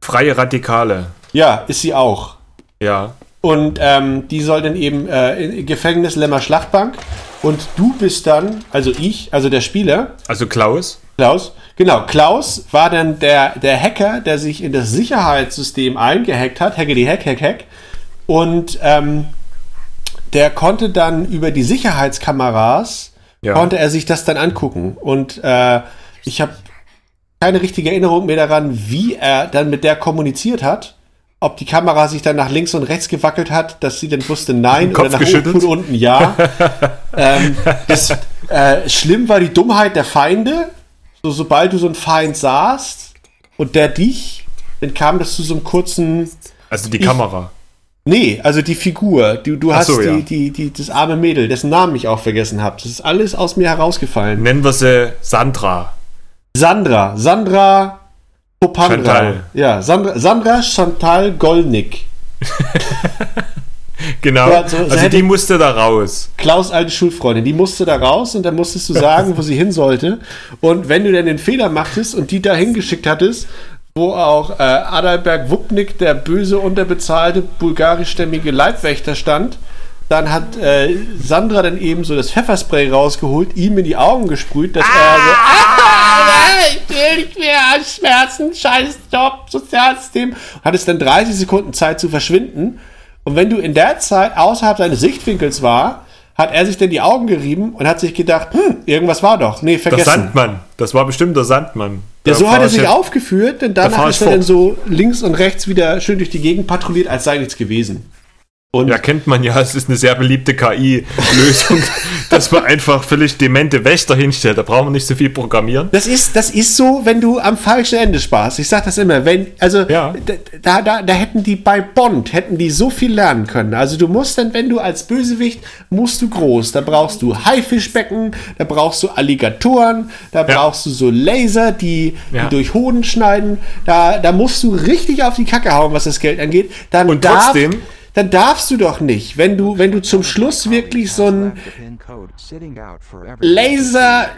Freie Radikale. Ja, ist sie auch. Ja. Und ähm, die soll dann eben äh, in Gefängnis Lämmer Schlachtbank. Und du bist dann, also ich, also der Spieler. Also Klaus. Klaus, genau. Klaus war dann der, der Hacker, der sich in das Sicherheitssystem eingehackt hat. Hacke die Hack, Hack, Hack. Und ähm, der konnte dann über die Sicherheitskameras, ja. konnte er sich das dann angucken. Und äh, ich habe keine richtige Erinnerung mehr daran, wie er dann mit der kommuniziert hat. Ob die Kamera sich dann nach links und rechts gewackelt hat, dass sie dann wusste nein oder nach oben und unten ja. ähm, das, äh, schlimm war die Dummheit der Feinde. So, sobald du so einen Feind sahst und der dich, dann kam das zu so einem kurzen. Also die ich, Kamera. Nee, also die Figur. Du, du hast so, die, ja. die, die, das arme Mädel, dessen Namen ich auch vergessen habe. Das ist alles aus mir herausgefallen. Nennen wir sie Sandra. Sandra. Sandra Popandra. Chantal. Ja, Sandra, Sandra Chantal Golnick. genau. Ja, so, also die musste da raus. Klaus alte Schulfreundin, die musste da raus und dann musstest du sagen, wo sie hin sollte. Und wenn du dann den Fehler machtest und die da hingeschickt hattest, wo auch äh, Adalberg Wupnik, der böse, unterbezahlte bulgarischstämmige Leibwächter stand. Dann hat äh, Sandra dann eben so das Pfefferspray rausgeholt, ihm in die Augen gesprüht, dass ah! er so, ah, ich will nicht mehr, Schmerzen, scheiß Job, Sozialsystem. Hat es dann 30 Sekunden Zeit zu verschwinden. Und wenn du in der Zeit außerhalb seines Sichtwinkels war, hat er sich denn die Augen gerieben und hat sich gedacht, hm, irgendwas war doch. Nee, vergessen. Der Sandmann. Das war bestimmt der Sandmann. Ja, so hat er sich aufgeführt, denn danach ist er dann so links und rechts wieder schön durch die Gegend patrouilliert, als sei nichts gewesen. Und ja, kennt man ja, es ist eine sehr beliebte KI-Lösung, dass man einfach völlig demente Wächter hinstellt. Da braucht man nicht so viel programmieren. Das ist, das ist so, wenn du am falschen Ende sparst. Ich sag das immer, wenn, also ja. da, da, da hätten die bei Bond, hätten die so viel lernen können. Also du musst dann, wenn du als Bösewicht, musst du groß. Da brauchst du Haifischbecken, da brauchst du Alligatoren, da ja. brauchst du so Laser, die, ja. die durch Hoden schneiden. Da, da musst du richtig auf die Kacke hauen, was das Geld angeht. Dann Und trotzdem dann darfst du doch nicht, wenn du, wenn du zum Schluss wirklich so ein Laser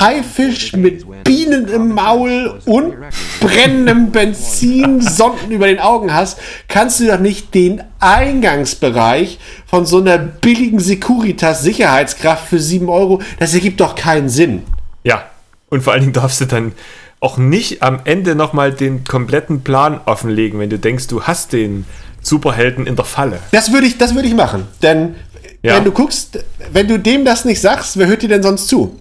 Haifisch mit Bienen im Maul und brennendem Benzin, Sonden über den Augen hast, kannst du doch nicht den Eingangsbereich von so einer billigen Securitas Sicherheitskraft für 7 Euro, das ergibt doch keinen Sinn. Ja, und vor allen Dingen darfst du dann auch nicht am Ende nochmal den kompletten Plan offenlegen, wenn du denkst, du hast den Superhelden in der Falle. Das würde ich, das ich machen. Denn ja. wenn du guckst, wenn du dem das nicht sagst, wer hört dir denn sonst zu?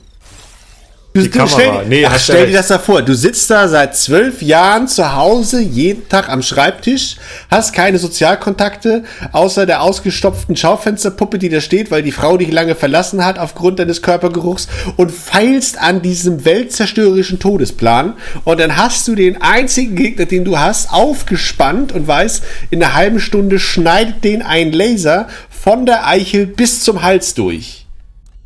Die du Kamera. Stell, nee, ach, stell dir das da vor. Du sitzt da seit zwölf Jahren zu Hause, jeden Tag am Schreibtisch, hast keine Sozialkontakte, außer der ausgestopften Schaufensterpuppe, die da steht, weil die Frau dich lange verlassen hat aufgrund deines Körpergeruchs und feilst an diesem weltzerstörerischen Todesplan. Und dann hast du den einzigen Gegner, den du hast, aufgespannt und weißt, in einer halben Stunde schneidet den ein Laser von der Eichel bis zum Hals durch.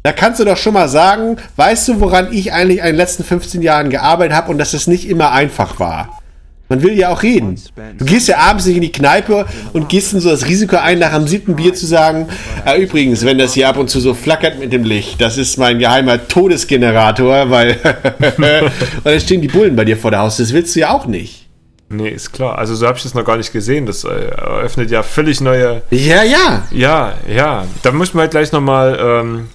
Da kannst du doch schon mal sagen, weißt du, woran ich eigentlich in den letzten 15 Jahren gearbeitet habe und dass es nicht immer einfach war. Man will ja auch reden. Du gehst ja abends nicht in die Kneipe und gehst in so das Risiko ein, nach dem siebten Bier zu sagen, äh, übrigens, wenn das hier ab und zu so flackert mit dem Licht, das ist mein geheimer Todesgenerator, weil und dann stehen die Bullen bei dir vor der Haus. Das willst du ja auch nicht. Nee, ist klar. Also so habe ich das noch gar nicht gesehen. Das äh, eröffnet ja völlig neue... Ja, ja. Ja, ja. Da muss man halt gleich nochmal... Ähm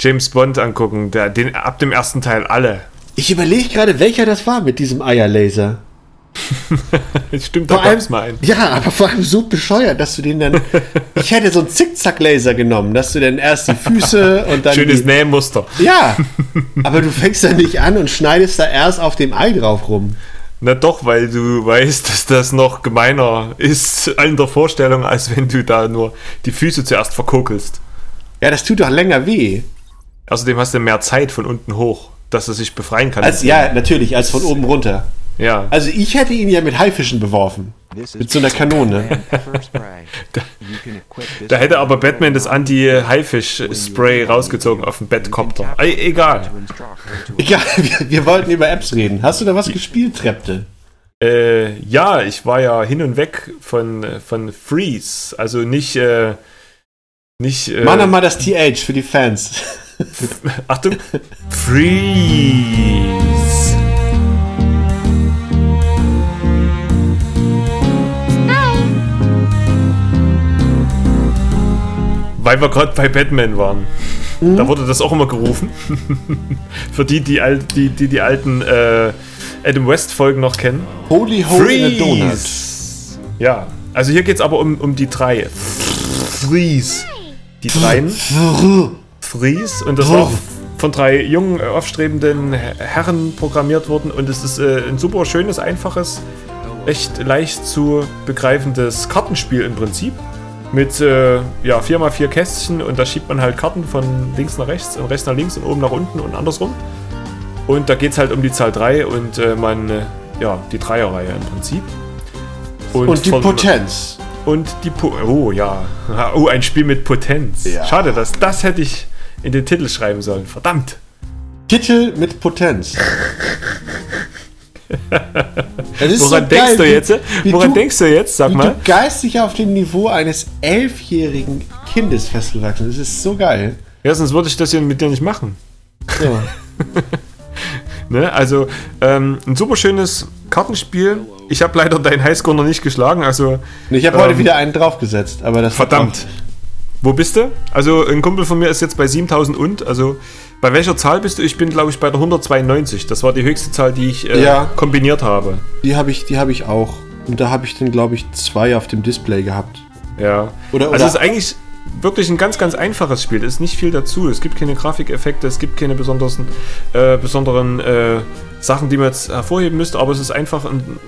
James Bond angucken, der, den, ab dem ersten Teil alle. Ich überlege gerade, welcher das war mit diesem Eierlaser. Stimmt, da Vor allem, gab's mal einen. ja, aber vor allem so bescheuert, dass du den dann. ich hätte so einen Zickzack-Laser genommen, dass du dann erst die Füße und dann. Schönes die, Nähmuster. Ja, aber du fängst da nicht an und schneidest da erst auf dem Ei drauf rum. Na doch, weil du weißt, dass das noch gemeiner ist in der Vorstellung, als wenn du da nur die Füße zuerst verkokelst. Ja, das tut doch länger weh. Außerdem hast du mehr Zeit von unten hoch, dass er sich befreien kann. Als, ja, natürlich, als von oben runter. ja. Also ich hätte ihn ja mit Haifischen beworfen. Mit so einer Kanone. Da hätte aber Batman das Anti-Haifisch-Spray rausgezogen auf dem Bettkopter. Ey, egal. Egal, wir, wir wollten über Apps reden. Hast du da was gespielt, Trepte? Äh, ja, ich war ja hin und weg von, von Freeze. Also nicht, äh, nicht. Äh, Mach mal das TH für die Fans. Achtung. Freeze. Weil wir gerade bei Batman waren. Da wurde das auch immer gerufen. Für die, die al- die, die, die alten äh, Adam West-Folgen noch kennen. Holy Hole in a Donut. Freeze. Ja, also hier geht es aber um, um die drei. Freeze. Die dreien. Freeze. Und das war auch von drei jungen, äh, aufstrebenden Herren programmiert worden. Und es ist äh, ein super schönes, einfaches, echt leicht zu begreifendes Kartenspiel im Prinzip. Mit äh, ja, 4x4 Kästchen und da schiebt man halt Karten von links nach rechts und rechts nach links und oben nach unten und andersrum. Und da geht es halt um die Zahl 3 und äh, man, äh, ja, die Dreierreihe im Prinzip. Und die von- Potenz. Und die po Oh ja. Oh, ein Spiel mit Potenz. Ja. Schade, dass das hätte ich in den Titel schreiben sollen. Verdammt. Titel mit Potenz. Woran so denkst geil, du jetzt? wie Woran du- denkst du jetzt? Sag mal. du geistig auf dem Niveau eines elfjährigen Kindes festgewachsen. Das ist so geil. Ja, sonst würde ich das hier mit dir nicht machen. Ja. Ne? Also, ähm, ein super schönes Kartenspiel. Ich habe leider deinen Highscore noch nicht geschlagen, also Ich habe heute Ähm, wieder einen draufgesetzt, aber das verdammt. Wo bist du? Also, ein Kumpel von mir ist jetzt bei 7000 und, also bei welcher Zahl bist du? Ich bin, glaube ich, bei der 192. Das war die höchste Zahl, die ich äh, Ja. kombiniert habe. Die habe ich, die habe ich auch. Und da habe ich dann, glaube ich, zwei auf dem Display gehabt. Ja. Oder- also oder- es ist eigentlich wirklich ein ganz, ganz einfaches Spiel. Es ist nicht viel dazu. Es gibt keine Grafikeffekte, es gibt keine besonderen, äh, besonderen äh, Sachen, die man jetzt hervorheben müsste, aber es ist einfach ein, ein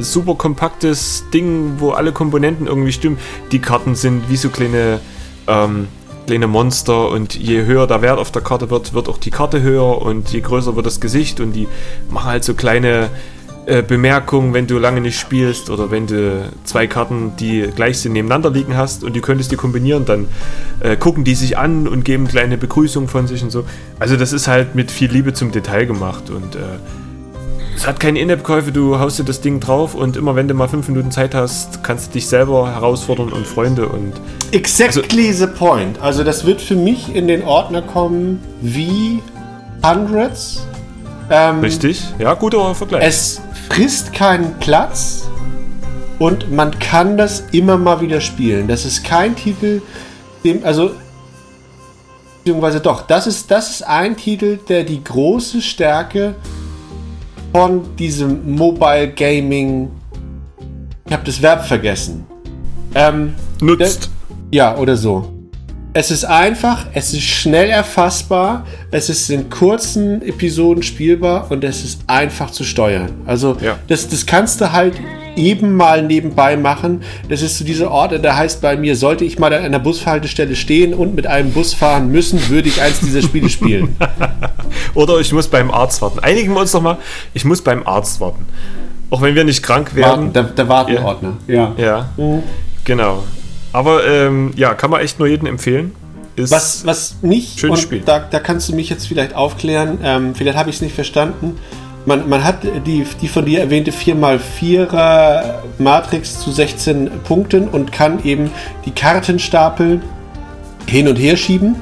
super kompaktes Ding, wo alle Komponenten irgendwie stimmen. Die Karten sind wie so kleine, ähm, kleine Monster und je höher der Wert auf der Karte wird, wird auch die Karte höher und je größer wird das Gesicht und die machen halt so kleine äh, Bemerkung, wenn du lange nicht spielst oder wenn du zwei Karten, die gleich sind, nebeneinander liegen hast und du könntest die kombinieren, dann äh, gucken die sich an und geben kleine Begrüßungen von sich und so. Also das ist halt mit viel Liebe zum Detail gemacht und äh, es hat keine In-App-Käufe, du haust dir das Ding drauf und immer wenn du mal fünf Minuten Zeit hast, kannst du dich selber herausfordern und Freunde und Exactly the point. Also das wird für mich in den Ordner kommen wie Hundreds. Ähm, richtig, ja, guter Vergleich. Es frisst keinen Platz und man kann das immer mal wieder spielen. Das ist kein Titel, dem, also, beziehungsweise doch, das ist, das ist ein Titel, der die große Stärke von diesem Mobile Gaming, ich habe das Verb vergessen. Ähm, Nutzt. ja, oder so. Es ist einfach, es ist schnell erfassbar, es ist in kurzen Episoden spielbar und es ist einfach zu steuern. Also Ja. das, das kannst du halt eben mal nebenbei machen. Das ist so dieser Ort, der heißt bei mir, sollte ich mal an einer Bushaltestelle stehen und mit einem Bus fahren müssen, würde ich eins dieser Spiele spielen. Oder ich muss beim Arzt warten. Einigen wir uns doch mal, ich muss beim Arzt warten. Auch wenn wir nicht krank werden. Warten, da, da warten Ja. Ja. Ja, Mhm. genau. Aber ähm, ja, kann man echt nur jedem empfehlen. Ist Was, was nicht, Schönes Spiel. Da, da kannst du mich jetzt vielleicht aufklären, ähm, vielleicht habe ich es nicht verstanden. Man, man hat die, die von dir erwähnte 4x4er Matrix zu 16 Punkten und kann eben die Kartenstapel hin und her schieben.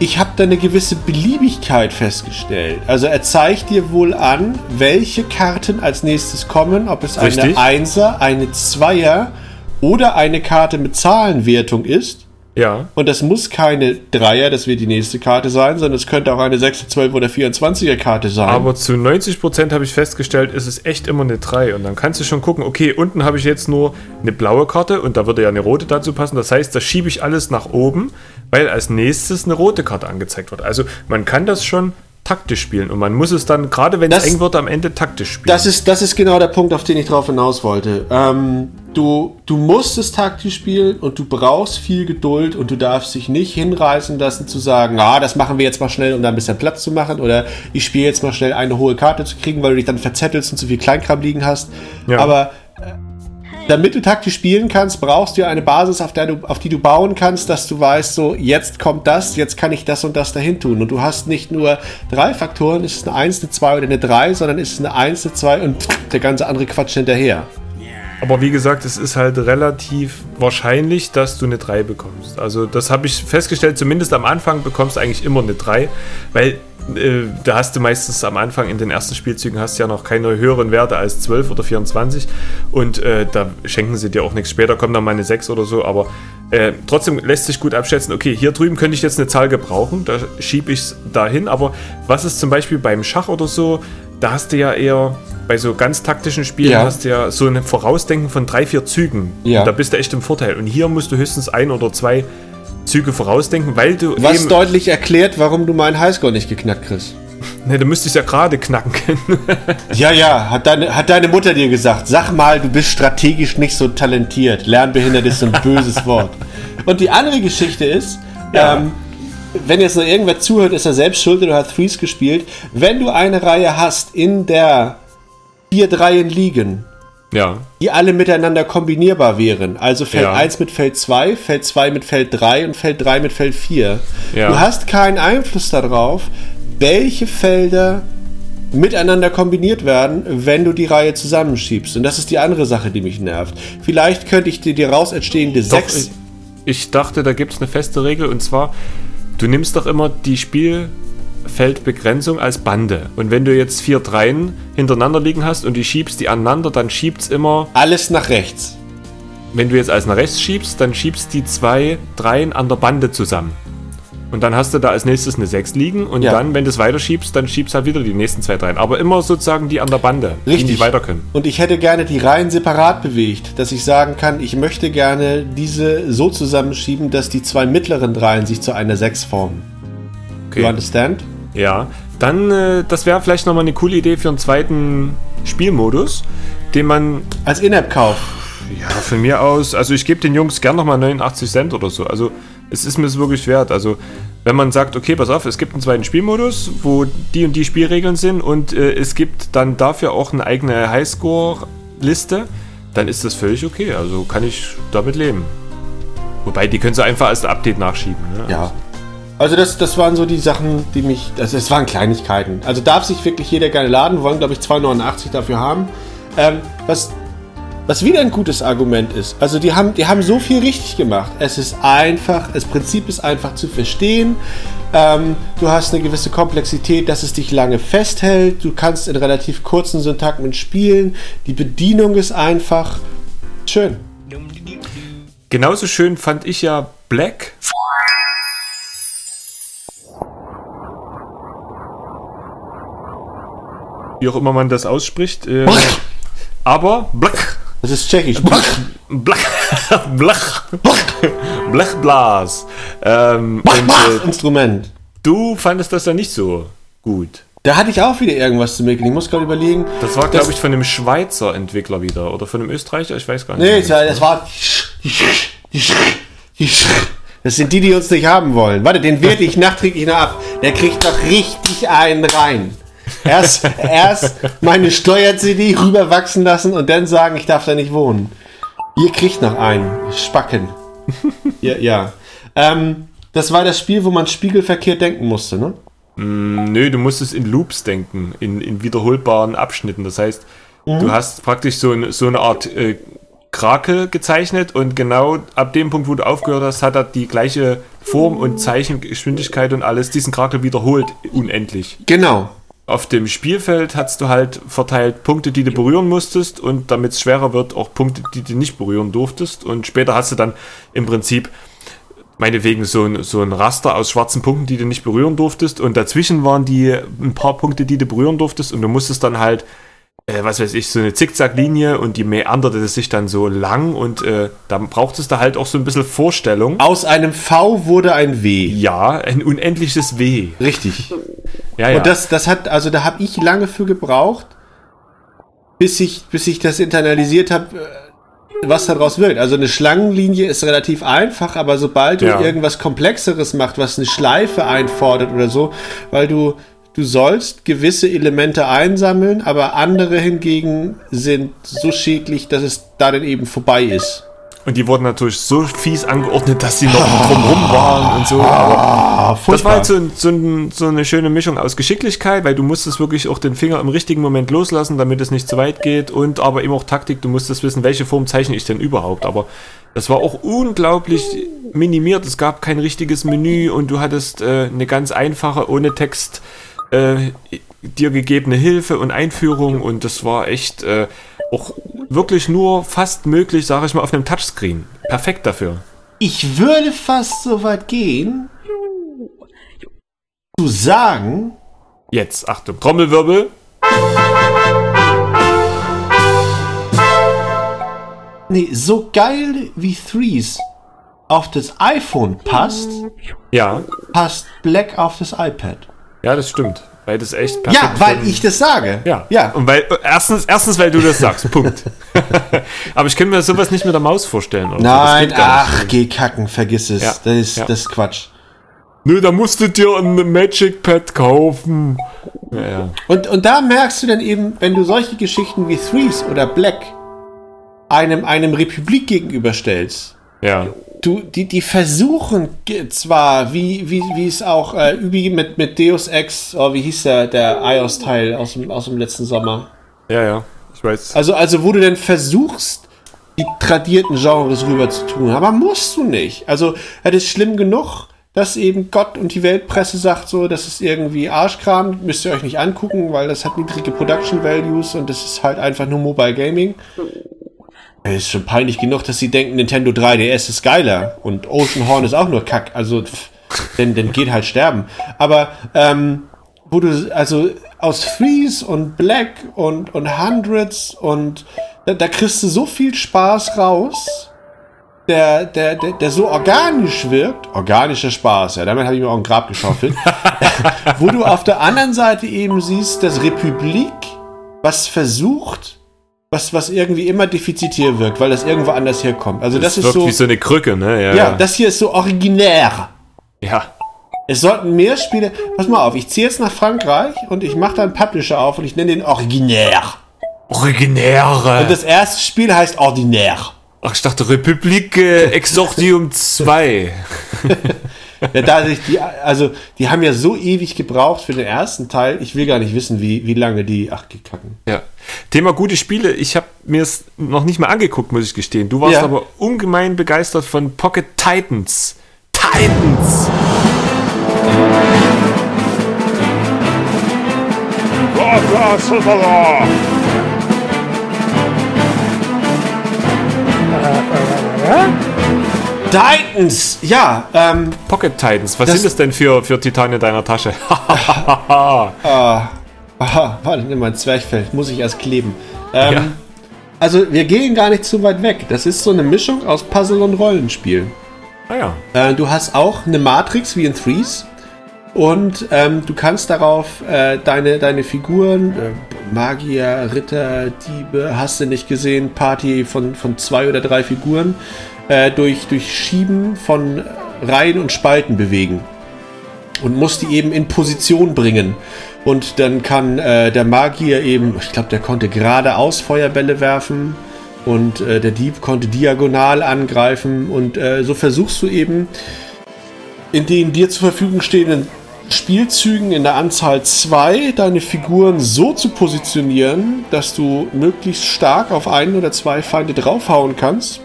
Ich habe da eine gewisse Beliebigkeit festgestellt. Also er zeigt dir wohl an, welche Karten als nächstes kommen, ob es Richtig. eine Einser, eine Zweier oder eine Karte mit Zahlenwertung ist. Ja. Und das muss keine Dreier, das wird die nächste Karte sein, sondern es könnte auch eine 6, 12 oder 24er Karte sein. Aber zu 90% habe ich festgestellt, ist es echt immer eine 3. Und dann kannst du schon gucken, okay, unten habe ich jetzt nur eine blaue Karte und da würde ja eine rote dazu passen. Das heißt, da schiebe ich alles nach oben, weil als nächstes eine rote Karte angezeigt wird. Also man kann das schon taktisch spielen und man muss es dann, gerade wenn es eng wird, am Ende taktisch spielen. Das ist, das ist genau der Punkt, auf den ich drauf hinaus wollte. Ähm, du, du musst es taktisch spielen und du brauchst viel Geduld und du darfst dich nicht hinreißen lassen zu sagen, ah, das machen wir jetzt mal schnell, um da ein bisschen Platz zu machen oder ich spiele jetzt mal schnell eine hohe Karte zu kriegen, weil du dich dann verzettelst und zu viel Kleinkram liegen hast. Ja. Aber damit du taktisch spielen kannst, brauchst du eine Basis, auf, der du, auf die du bauen kannst, dass du weißt, so, jetzt kommt das, jetzt kann ich das und das dahin tun. Und du hast nicht nur drei Faktoren, ist es eine 1, eine 2 oder eine 3, sondern ist es eine 1, eine 2 und der ganze andere Quatsch hinterher. Aber wie gesagt, es ist halt relativ wahrscheinlich, dass du eine 3 bekommst. Also das habe ich festgestellt, zumindest am Anfang bekommst du eigentlich immer eine 3, weil äh, da hast du meistens am Anfang in den ersten Spielzügen hast ja noch keine höheren Werte als 12 oder 24 und äh, da schenken sie dir auch nichts. Später kommt dann mal eine 6 oder so, aber äh, trotzdem lässt sich gut abschätzen, okay, hier drüben könnte ich jetzt eine Zahl gebrauchen, da schiebe ich es dahin, aber was ist zum Beispiel beim Schach oder so, da hast du ja eher bei so ganz taktischen Spielen ja. hast du ja so ein Vorausdenken von drei, vier Zügen. Ja. da bist du echt im Vorteil. Und hier musst du höchstens ein oder zwei Züge vorausdenken, weil du. Was deutlich erklärt, warum du meinen Highscore nicht geknackt kriegst. Ne, du müsstest ja gerade knacken können. ja, ja, hat deine, hat deine Mutter dir gesagt. Sag mal, du bist strategisch nicht so talentiert. Lernbehindert ist so ein böses Wort. Und die andere Geschichte ist, ja. ähm, wenn jetzt noch irgendwer zuhört, ist er selbst schuld oder hat Threes gespielt. Wenn du eine Reihe hast, in der vier Dreien liegen, ja. die alle miteinander kombinierbar wären. Also Feld ja. 1 mit Feld 2, Feld 2 mit Feld 3 und Feld 3 mit Feld 4. Ja. Du hast keinen Einfluss darauf, welche Felder miteinander kombiniert werden, wenn du die Reihe zusammenschiebst. Und das ist die andere Sache, die mich nervt. Vielleicht könnte ich dir die raus entstehende 6. Ich, ich dachte, da gibt es eine feste Regel und zwar, du nimmst doch immer die Spiel Feldbegrenzung als Bande. Und wenn du jetzt vier Dreien hintereinander liegen hast und die schiebst die aneinander, dann schiebt es immer. Alles nach rechts. Wenn du jetzt alles nach rechts schiebst, dann schiebst die zwei Dreien an der Bande zusammen. Und dann hast du da als nächstes eine 6 liegen und ja. dann, wenn du es weiter schiebst, dann schiebst halt wieder die nächsten zwei Dreien. Aber immer sozusagen die an der Bande, Richtig. die weiter können. Und ich hätte gerne die Reihen separat bewegt, dass ich sagen kann, ich möchte gerne diese so zusammenschieben, dass die zwei mittleren Dreien sich zu einer 6 formen. Okay. You understand? Ja, dann, äh, das wäre vielleicht nochmal eine coole Idee für einen zweiten Spielmodus, den man. Als In-App-Kauf. Ja, von mir aus. Also, ich gebe den Jungs gern nochmal 89 Cent oder so. Also, es ist mir es wirklich wert. Also, wenn man sagt, okay, pass auf, es gibt einen zweiten Spielmodus, wo die und die Spielregeln sind und äh, es gibt dann dafür auch eine eigene Highscore-Liste, dann ist das völlig okay. Also, kann ich damit leben. Wobei, die können sie einfach als Update nachschieben. Ne? Ja, also das, das waren so die Sachen, die mich, also es waren Kleinigkeiten. Also darf sich wirklich jeder gerne laden, wollen glaube ich 2,89 dafür haben. Ähm, was, was wieder ein gutes Argument ist. Also die haben, die haben so viel richtig gemacht. Es ist einfach, das Prinzip ist einfach zu verstehen. Ähm, du hast eine gewisse Komplexität, dass es dich lange festhält. Du kannst in relativ kurzen Syntagmen spielen. Die Bedienung ist einfach schön. Genauso schön fand ich ja Black wie auch immer man das ausspricht. Äh, aber Blach. Das ist tschechisch. Blach. Blach. Blach. Blechblas. Ähm, Blach, und, äh, Instrument. Du fandest das ja nicht so gut. Da hatte ich auch wieder irgendwas zu meckern. Ich muss gerade überlegen. Das war, glaube ich, von einem Schweizer Entwickler wieder. Oder von einem Österreicher, ich weiß gar nicht. Nee, das war. Das sind die, die uns nicht haben wollen. Warte, den werte ich nachträglich noch ab. Der kriegt doch richtig einen rein. Erst, erst meine Steuer-CD rüberwachsen lassen und dann sagen, ich darf da nicht wohnen. Ihr kriegt noch einen. Spacken. ja, ja. Ähm, das war das Spiel, wo man spiegelverkehrt denken musste, ne? Mm, nö, du musstest in Loops denken, in, in wiederholbaren Abschnitten. Das heißt, mhm. du hast praktisch so, eine, so eine Art äh, Krake gezeichnet und genau ab dem Punkt, wo du aufgehört hast, hat er die gleiche Form und Zeichengeschwindigkeit und alles diesen Krakel wiederholt unendlich. Genau auf dem Spielfeld hast du halt verteilt Punkte, die du berühren musstest und damit es schwerer wird, auch Punkte, die du nicht berühren durftest. Und später hast du dann im Prinzip meinetwegen so ein, so ein Raster aus schwarzen Punkten, die du nicht berühren durftest. Und dazwischen waren die ein paar Punkte, die du berühren durftest. Und du musstest dann halt, äh, was weiß ich, so eine Zickzacklinie und die meanderte sich dann so lang. Und äh, da brauchtest du halt auch so ein bisschen Vorstellung. Aus einem V wurde ein W. Ja, ein unendliches W. Richtig. Ja, ja. Und das, das hat, also da habe ich lange für gebraucht, bis ich, bis ich das internalisiert habe, was daraus wird. Also eine Schlangenlinie ist relativ einfach, aber sobald du Ja. irgendwas Komplexeres machst, was eine Schleife einfordert oder so, weil du du sollst gewisse Elemente einsammeln, aber andere hingegen sind so schädlich, dass es da dann eben vorbei ist. Und die wurden natürlich so fies angeordnet, dass sie noch drumrum waren und so. Aber Ah, das war halt so, so, so eine schöne Mischung aus Geschicklichkeit, weil du musstest wirklich auch den Finger im richtigen Moment loslassen, damit es nicht zu weit geht und aber eben auch Taktik, du musstest wissen, welche Form zeichne ich denn überhaupt. Aber das war auch unglaublich minimiert, es gab kein richtiges Menü und du hattest äh, eine ganz einfache, ohne Text äh, dir gegebene Hilfe und Einführung und das war echt äh, auch wirklich nur fast möglich, sage ich mal, auf einem Touchscreen. Perfekt dafür. Ich würde fast so weit gehen, zu sagen, Jetzt, Achtung, Trommelwirbel. nee, so geil wie Threes auf das iPhone passt, Ja, passt Black auf das iPad. ja, das stimmt. Weil das echt Ja, perfekt weil dann- ich das sage. Ja. Ja. Und weil, erstens, erstens, weil du das sagst. Punkt. Aber ich kann mir sowas nicht mit der Maus vorstellen. Oder Nein, ach, geh kacken, vergiss es. Ja, Das, ist, ja. das ist Quatsch. Nö, da musst du dir ein Magic Pad kaufen. Ja, ja. Und, und da merkst du dann eben, wenn du solche Geschichten wie Threes oder Black einem, einem Republik gegenüberstellst, ja. du, die, die versuchen zwar, wie, wie, wie es auch äh, Übi mit, mit Deus Ex, oh, wie hieß der, der iOS-Teil aus dem, aus dem letzten Sommer? Ja, ja. Ich weiß. Also, also, wo du denn versuchst, die tradierten Genres rüber zu tun, aber musst du nicht. Also, es ist schlimm genug, dass eben Gott und die Weltpresse sagt so, das ist irgendwie Arschkram, müsst ihr euch nicht angucken, weil das hat niedrige Production Values und das ist halt einfach nur Mobile Gaming. Es ist schon peinlich genug, dass sie denken, Nintendo 3DS ist geiler und Ocean Horn ist auch nur Kack. Also, pff, denn, denn geht halt sterben. Aber, ähm, wo du, also aus Freeze und Black und, und Hundreds und da, da kriegst du so viel Spaß raus, der, der, der, der so organisch wirkt. Organischer Spaß, ja, damit habe ich mir auch ein Grab geschaufelt. wo du auf der anderen Seite eben siehst, dass Republik was versucht, was, was irgendwie immer defizitär wirkt, weil das irgendwo anders herkommt. Also das, das ist wirkt so. wie so eine Krücke, ne? Ja. ja, das hier ist so originär. ja. Es sollten mehr Spiele. Pass mal auf, ich ziehe jetzt nach Frankreich und ich mache da einen Publisher auf und ich nenne den Originär. Originäre. Und das erste Spiel heißt Ordinär. Ach, ich dachte Republik äh, Exordium 2. Ja, da sich die, also, die haben ja so ewig gebraucht für den ersten Teil. Ich will gar nicht wissen, wie, wie lange die. Ach, die kacken. Ja. Thema gute Spiele. Ich habe mir es noch nicht mal angeguckt, muss ich gestehen. Du warst Ja. aber ungemein begeistert von Pocket Titans. Titans! Titans! Ja, ähm, Pocket Titans. Was Das- sind das denn für, für Titane in deiner Tasche? aha, warte, nimm mal ein Zwerchfell, muss ich erst kleben. Ähm, Ja. Also, wir gehen gar nicht zu weit weg. Das ist so eine Mischung aus Puzzle und Rollenspiel. ah ja. Äh, du hast auch eine Matrix wie in Threes. Und ähm, du kannst darauf äh, deine, deine Figuren, äh, Magier, Ritter, Diebe, hast du nicht gesehen, Party von, von zwei oder drei Figuren, äh, durch, durch Schieben von Reihen und Spalten bewegen. Und musst die eben in Position bringen. Und dann kann äh, der Magier eben, ich glaube, der konnte geradeaus Feuerbälle werfen. Und äh, der Dieb konnte diagonal angreifen. Und äh, so versuchst du eben in den dir zur Verfügung stehenden Spielzügen in der Anzahl 2 deine Figuren so zu positionieren, dass du möglichst stark auf einen oder zwei Feinde draufhauen kannst,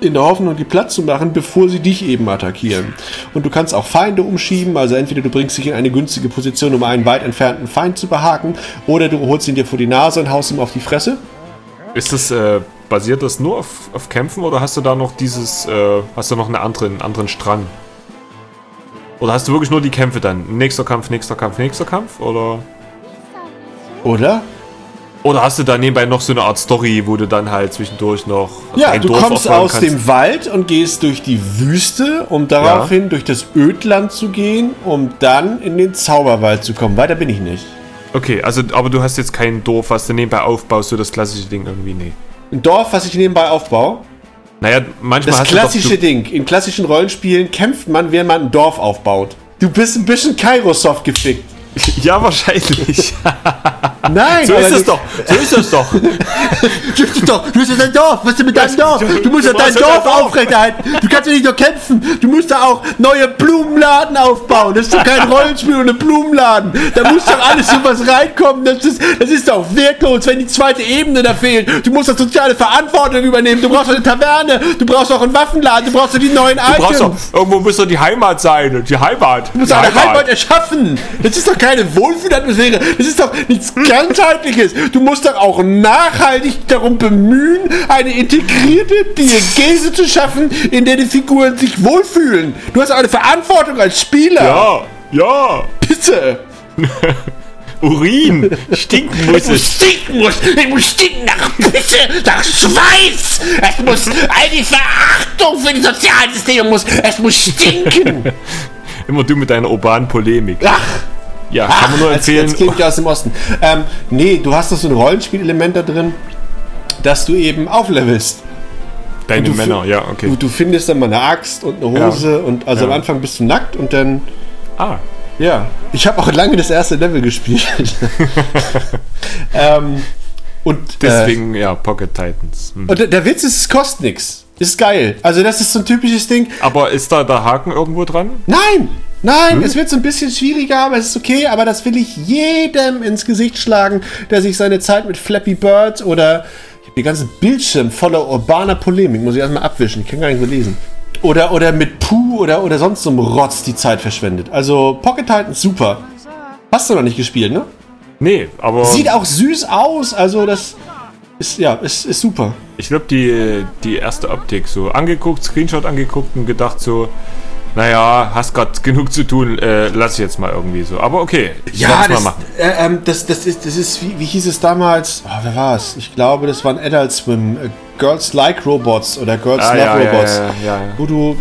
in der Hoffnung, die Platz zu machen, bevor sie dich eben attackieren. Und du kannst auch Feinde umschieben, also entweder du bringst dich in eine günstige Position, um einen weit entfernten Feind zu behaken, oder du holst ihn dir vor die Nase und haust ihm auf die Fresse. Ist das äh, basiert das nur auf, auf Kämpfen oder hast du da noch dieses, äh, hast du noch einen anderen, anderen Strang? Oder hast du wirklich nur die Kämpfe dann? Nächster Kampf, nächster Kampf, nächster Kampf? Oder? Oder? Oder hast du da nebenbei noch so eine Art Story, wo du dann halt zwischendurch noch Ja, du Dorf kommst aus kannst? dem Wald und gehst durch die Wüste, um daraufhin durch das Ödland zu gehen, um dann in den Zauberwald zu kommen. Weiter bin ich nicht. Okay, also, aber du hast jetzt kein Dorf, was du nebenbei aufbaust, so das klassische Ding irgendwie, nee. Ein Dorf, was ich nebenbei aufbaue. Naja, manchmal Das hast klassische du doch, Ding. In klassischen Rollenspielen kämpft man, während man ein Dorf aufbaut. Du bist ein bisschen Kairosoft gefickt. Ja, wahrscheinlich. Nein, so ist es du- doch. So ist es doch. Du bist doch, du bist ja dein Dorf. Was ist denn mit deinem Dorf? Du musst ja dein Dorf aufrechterhalten. Du kannst ja nicht nur kämpfen. Du musst da auch neue Blumenladen aufbauen. Das ist doch kein Rollenspiel ohne Blumenladen. Da muss doch alles in was reinkommen. Das ist, das ist doch wertlos, wenn die zweite Ebene da fehlt. Du musst doch soziale Verantwortung übernehmen. Du brauchst eine Taverne. Du brauchst auch einen Waffenladen. Du brauchst doch die neuen Du brauchst Items. doch, irgendwo muss doch die Heimat sein. Die Heimat. Du musst auch eine Heimat erschaffen. Das ist doch keine Wohlfühlatmosphäre. Das ist doch nichts ganzheitliches. Du musst doch auch nachhaltig darum bemühen, eine integrierte Diegese zu schaffen, in der die Figuren sich wohlfühlen. Du hast auch eine Verantwortung als Spieler. Ja, ja. Bitte. Urin. Stinken muss Es stinken muss. Es muss stinken nach Pisse, nach Schweiß. Es muss all die Verachtung für die sozialen Systeme muss. Es muss stinken. Immer du mit deiner urbanen Polemik. Ach. Ja, kann man nur als, empfehlen. als Kind aus dem Osten. Ähm, nee, du hast doch so ein Rollenspielelement da drin, dass du eben auflevelst. Deine du Männer, ja, okay. Du, du findest dann mal eine Axt und eine Hose und also Ja. am Anfang bist du nackt und dann, Ah, ja. Ich habe auch lange das erste Level gespielt. ähm, und deswegen, ja, Pocket Titans. Hm. Äh, und der- der Witz ist, es kostet nichts. Ist geil. Also das ist so ein typisches Ding. Aber ist da der Haken irgendwo dran? Nein, nein, es wird so ein bisschen schwieriger, aber es ist okay. Aber das will ich jedem ins Gesicht schlagen, der sich seine Zeit mit Flappy Bird oder ich hab die ganzen Bildschirm voller urbaner Polemik, muss ich erstmal abwischen. Ich kann gar nicht so lesen. Oder, oder mit Puh oder, oder sonst so einem Rotz die Zeit verschwendet. Also Pocket Titan super. Hast du noch nicht gespielt, ne? Nee, aber Sieht auch süß aus, also das ist, ja, ist, ist super. ich glaube, die, die erste Optik so angeguckt, Screenshot angeguckt und gedacht so, naja, hast grad genug zu tun, äh, lass jetzt mal irgendwie so. Aber okay, ich Ja, das, mal machen. äh, ähm, das, das ist, das ist wie, wie hieß es damals? Oh, wer war es? Ich glaube, das war ein Adult Swim. Äh, Girls Like Robots oder Girls Ah, Love ja, Robots. ja, ja. Wo du,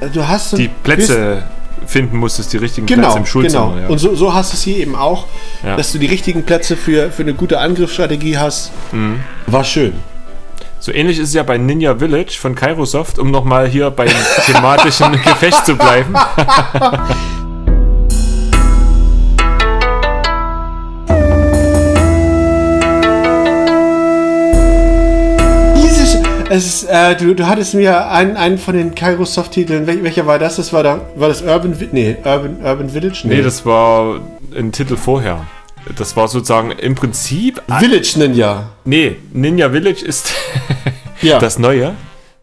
äh, du hast so Die Plätze finden musstest, die richtigen Genau, Plätze im Schulzimmer. genau. Ja. Und so, so hast du es hier eben auch, dass du die richtigen Plätze für, für eine gute Angriffsstrategie hast. Mhm. War schön. So ähnlich ist es ja bei Ninja Village von Kairosoft, um nochmal hier beim thematischen Gefecht zu bleiben. Ist, äh, du, du hattest mir einen, einen von den Kairosoft-Titeln, wel, welcher war das? Das war, da, war das Urban, Vi- nee, Urban, Urban Village? Nee, das war ein Titel vorher. Das war sozusagen im Prinzip. Village Ninja. Nee, Ninja Village ist Ja. das Neue.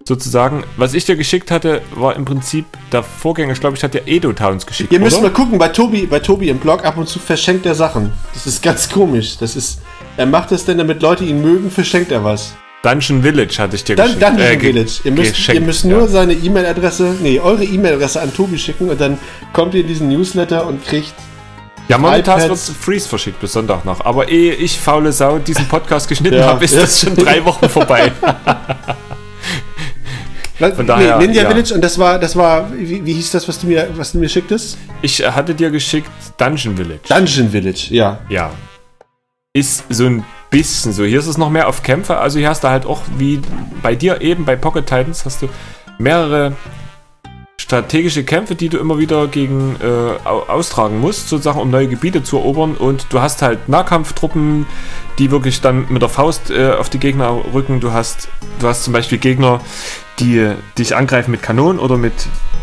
Sozusagen, was ich dir geschickt hatte, war im Prinzip der Vorgänger. Ich glaube, ich hatte dir Edo Towns geschickt. Ihr müsst oder? mal gucken, bei Tobi, bei Tobi im Blog ab und zu verschenkt er Sachen. Das ist ganz komisch. Das ist, er macht das denn, damit Leute ihn mögen, verschenkt er was. Dungeon Village hatte ich dir Dann geschickt. Dungeon Äh, ge- Village. Ihr müsst, geschenkt, ihr müsst nur ja. seine E-Mail-Adresse, nee, eure E-Mail-Adresse an Tobi schicken und dann kommt ihr in diesen Newsletter und kriegt. Ja, momentan wird. Freeze verschickt bis Sonntag noch. Aber ehe ich, faule Sau, diesen Podcast geschnitten Ja. habe, ist das schon drei Wochen vorbei. Von daher, Ninja ja. Village und das war, das war, wie, wie hieß das, was du mir, was du mir schicktest? Ich äh, hatte dir geschickt Dungeon Village. Dungeon Village, ja. Ja. Ist so ein bisschen so. Hier ist es noch mehr auf Kämpfe. Also hier hast du halt auch, wie bei dir eben, bei Pocket Titans, hast du mehrere strategische Kämpfe, die du immer wieder gegen äh, au- austragen musst, sozusagen, um neue Gebiete zu erobern. Und du hast halt Nahkampftruppen, die wirklich dann mit der Faust äh, auf die Gegner rücken. Du hast, du hast zum Beispiel Gegner, die dich angreifen mit Kanonen oder mit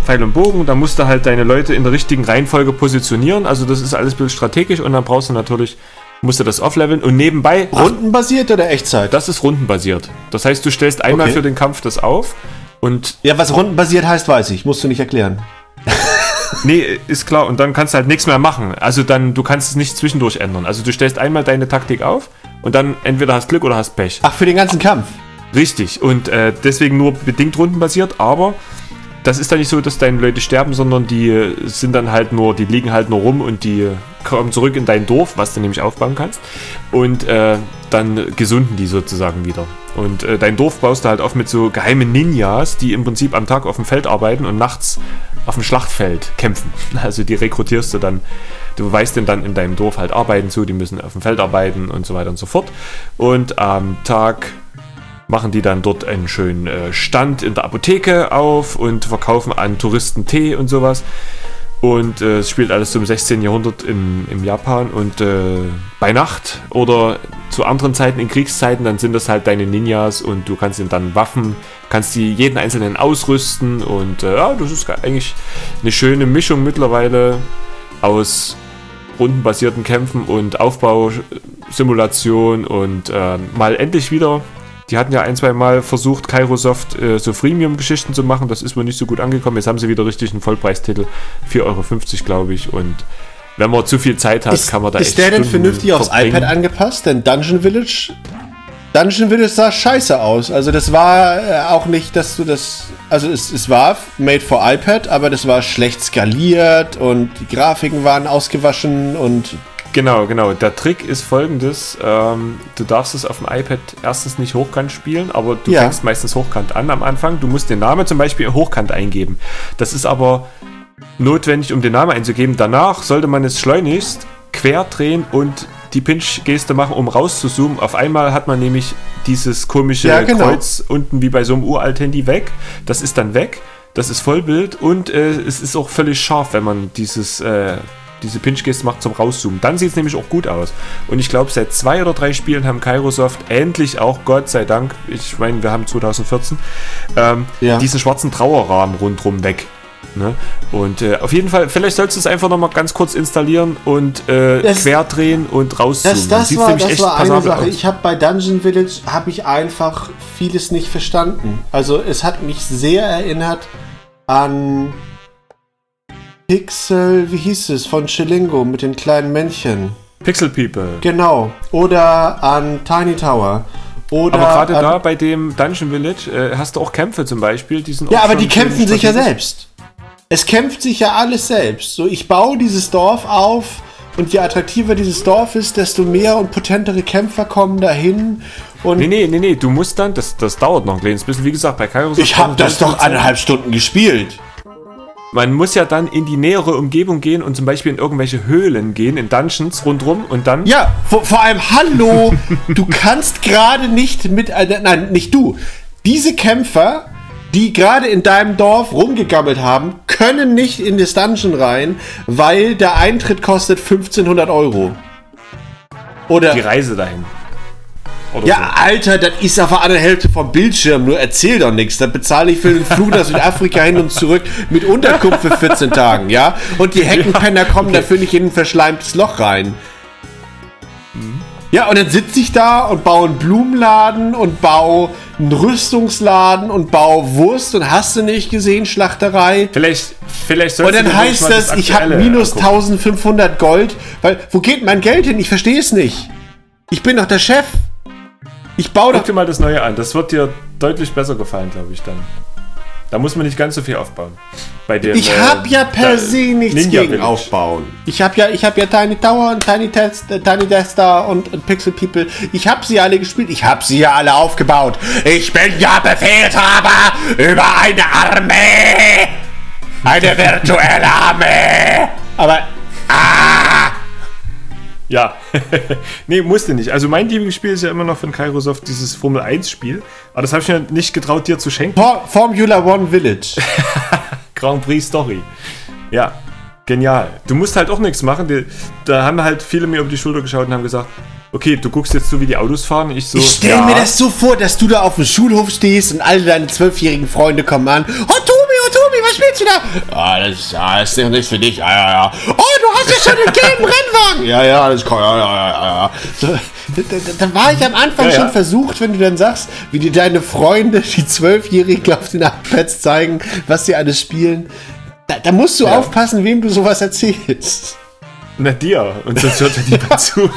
Pfeil und Bogen. Da musst du halt deine Leute in der richtigen Reihenfolge positionieren. Also das ist alles ein bisschen strategisch und dann brauchst du natürlich, musst du das aufleveln und nebenbei Rundenbasiert oder Echtzeit? das ist rundenbasiert. Das heißt, du stellst einmal Okay. für den Kampf das auf und ja, was rundenbasiert heißt, weiß ich. Musst du nicht erklären. nee, ist klar und dann kannst du halt nichts mehr machen. Also dann du kannst es nicht zwischendurch ändern. Also du stellst einmal deine Taktik auf und dann entweder hast Glück oder hast Pech. Ach, für den ganzen Kampf. Richtig, und äh, deswegen nur bedingt rundenbasiert, aber das ist dann nicht so, dass deine Leute sterben, sondern die äh, sind dann halt nur, die liegen halt nur rum und die kommen zurück in dein Dorf, was du nämlich aufbauen kannst. Und äh, dann gesunden die sozusagen wieder. Und äh, dein Dorf baust du halt auf mit so geheimen Ninjas, die im Prinzip am Tag auf dem Feld arbeiten und nachts auf dem Schlachtfeld kämpfen. Also die rekrutierst du dann, du weißt denn dann in deinem Dorf halt arbeiten zu, die müssen auf dem Feld arbeiten und so weiter und so fort. Und am Tag machen die dann dort einen schönen äh, Stand in der Apotheke auf und verkaufen an Touristen Tee und sowas. Und äh, es spielt alles zum 16. Jahrhundert in, im Japan und äh, bei Nacht oder zu anderen Zeiten in Kriegszeiten, dann sind das halt deine Ninjas und du kannst ihnen dann Waffen, kannst die jeden einzelnen ausrüsten und äh, ja, das ist eigentlich eine schöne Mischung mittlerweile aus rundenbasierten Kämpfen und Aufbausimulation und äh, mal endlich wieder die hatten ja ein, zwei Mal versucht, Kairosoft äh, so Freemium-Geschichten zu machen. Das ist wohl nicht so gut angekommen. Jetzt haben sie wieder richtig einen Vollpreistitel. 4,50 Euro, glaube ich. Und wenn man zu viel Zeit hat, ist, kann man da Ist der denn vernünftig aufs iPad angepasst? Denn Dungeon Village. Dungeon Village sah scheiße aus. Also das war äh, auch nicht, dass du das. Also es, es war made for iPad, aber das war schlecht skaliert und die Grafiken waren ausgewaschen und Genau, genau. Der Trick ist folgendes: ähm, Du darfst es auf dem iPad erstens nicht hochkant spielen, aber du ja. fängst meistens hochkant an am Anfang. Du musst den Namen zum Beispiel hochkant eingeben. Das ist aber notwendig, um den Namen einzugeben. Danach sollte man es schleunigst quer drehen und die Pinch-Geste machen, um rauszuzoomen. Auf einmal hat man nämlich dieses komische ja, genau. Kreuz unten wie bei so einem uralt Handy weg. Das ist dann weg. Das ist Vollbild und äh, es ist auch völlig scharf, wenn man dieses äh, diese Pinch-Geste macht zum Rauszoomen. Dann sieht es nämlich auch gut aus. Und ich glaube, seit zwei oder drei Spielen haben Kairosoft endlich auch, Gott sei Dank, ich meine, wir haben 2014, ähm, ja. diesen schwarzen Trauerrahmen rundherum weg. Ne? Und äh, auf jeden Fall, vielleicht sollst du es einfach nochmal ganz kurz installieren und äh, das, querdrehen und rauszoomen. Das, das war, das war eine Sache. Aus. Ich habe bei Dungeon Village habe ich einfach vieles nicht verstanden. Also es hat mich sehr erinnert an Pixel, wie hieß es, von Chilingo mit den kleinen Männchen. Pixel People. Genau. Oder an Tiny Tower. Oder aber gerade da bei dem Dungeon Village äh, hast du auch Kämpfe zum Beispiel. Die sind ja, aber die kämpfen sich ja selbst. Es kämpft sich ja alles selbst. So, ich baue dieses Dorf auf und je attraktiver dieses Dorf ist, desto mehr und potentere Kämpfer kommen dahin. Und nee, nee, nee, nee, du musst dann, das, das dauert noch ein kleines bisschen. Wie gesagt, bei Kairos. Ich habe das doch eineinhalb Stunden gespielt. Man muss ja dann in die nähere Umgebung gehen und zum Beispiel in irgendwelche Höhlen gehen, in Dungeons rundrum und dann. Ja, vor, vor allem, hallo, du kannst gerade nicht mit. Äh, nein, nicht du. Diese Kämpfer, die gerade in deinem Dorf rumgegammelt haben, können nicht in das Dungeon rein, weil der Eintritt kostet 1500 Euro. Oder. Die Reise dahin. Ja, so. Alter, das ist auf der anderen Hälfte vom Bildschirm. Nur erzähl doch nichts. Da bezahle ich für den Flug nach Südafrika hin und zurück mit Unterkunft für 14 Tagen, ja? Und die Heckenpenner kommen okay. dafür nicht in ein verschleimtes Loch rein. Mhm. Ja, und dann sitze ich da und baue einen Blumenladen und baue einen Rüstungsladen und baue Wurst und hast du nicht gesehen, Schlachterei. Vielleicht, vielleicht Und dann heißt das, das ich habe minus angucken. 1500 Gold. Weil, wo geht mein Geld hin? Ich verstehe es nicht. Ich bin doch der Chef. Ich baue Guck dir mal das Neue an. Das wird dir deutlich besser gefallen, glaube ich, dann. Da muss man nicht ganz so viel aufbauen. Bei dem, ich habe äh, ja per se nichts Ninja gegen Village. Aufbauen. Ich habe ja, ich habe ja Tiny Tower und Tiny Test, äh, Tiny Tester und, und, Pixel People. Ich habe sie alle gespielt. Ich habe sie ja alle aufgebaut. Ich bin ja Befehlshaber über eine Armee. Eine virtuelle Armee. Aber ah, ja, nee, musste nicht. Also mein Lieblingsspiel ist ja immer noch von Kairosoft dieses Formel 1 Spiel. Aber das habe ich mir nicht getraut, dir zu schenken. Formula One Village. Grand Prix Story. Ja, genial. Du musst halt auch nichts machen. Da haben halt viele mir über die Schulter geschaut und haben gesagt, okay, du guckst jetzt so, wie die Autos fahren. Ich so, ich stelle ja. mir das so vor, dass du da auf dem Schulhof stehst und alle deine zwölfjährigen Freunde kommen an. Oh, oh, Tobi, was spielst du da? Ah, das, ja, das ist nichts für dich. Ja, ja, ja. Oh, du hast ja schon den gelben Rennwagen. Ja, ja, das kann, ja, ja, ja, ja. So, da, da, war ich am Anfang ja, schon ja. versucht, wenn du dann sagst, wie dir deine Freunde, die Zwölfjährigen auf den iPads zeigen, was sie alles spielen. Da, da musst du ja. aufpassen, wem du sowas erzählst. Na dir. Und das hört ja niemand zu.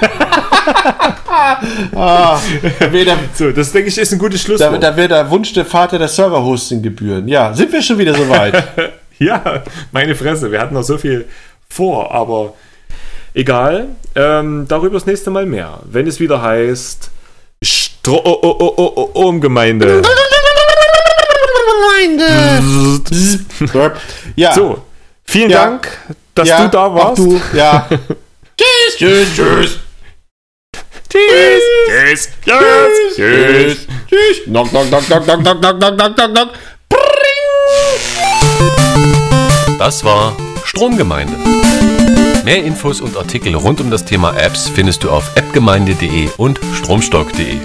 ah, da der, So, das denke ich ist ein gutes da, Schlusswort. da wird der Wunsch der Vater der Server-Hosting-Gebühren. Ja, sind wir schon wieder soweit? Ja, meine Fresse, wir hatten noch so viel vor, aber egal. Ähm, darüber das nächste Mal mehr. Wenn es wieder heißt Stromgemeinde. ja. So, vielen Ja. Dank, dass ja, du da auch warst. Du, ja. tschüss, tschüss, tschüss. Tschüss. Tschüss. Tschüss. Tschüss. Tschüss. Knock, knock, knock, knock, knock, knock, knock, knock, knock, knock, knock. Das war Stromgemeinde. Mehr Infos und Artikel rund um das Thema Apps findest du auf appgemeinde.de und stromstock.de.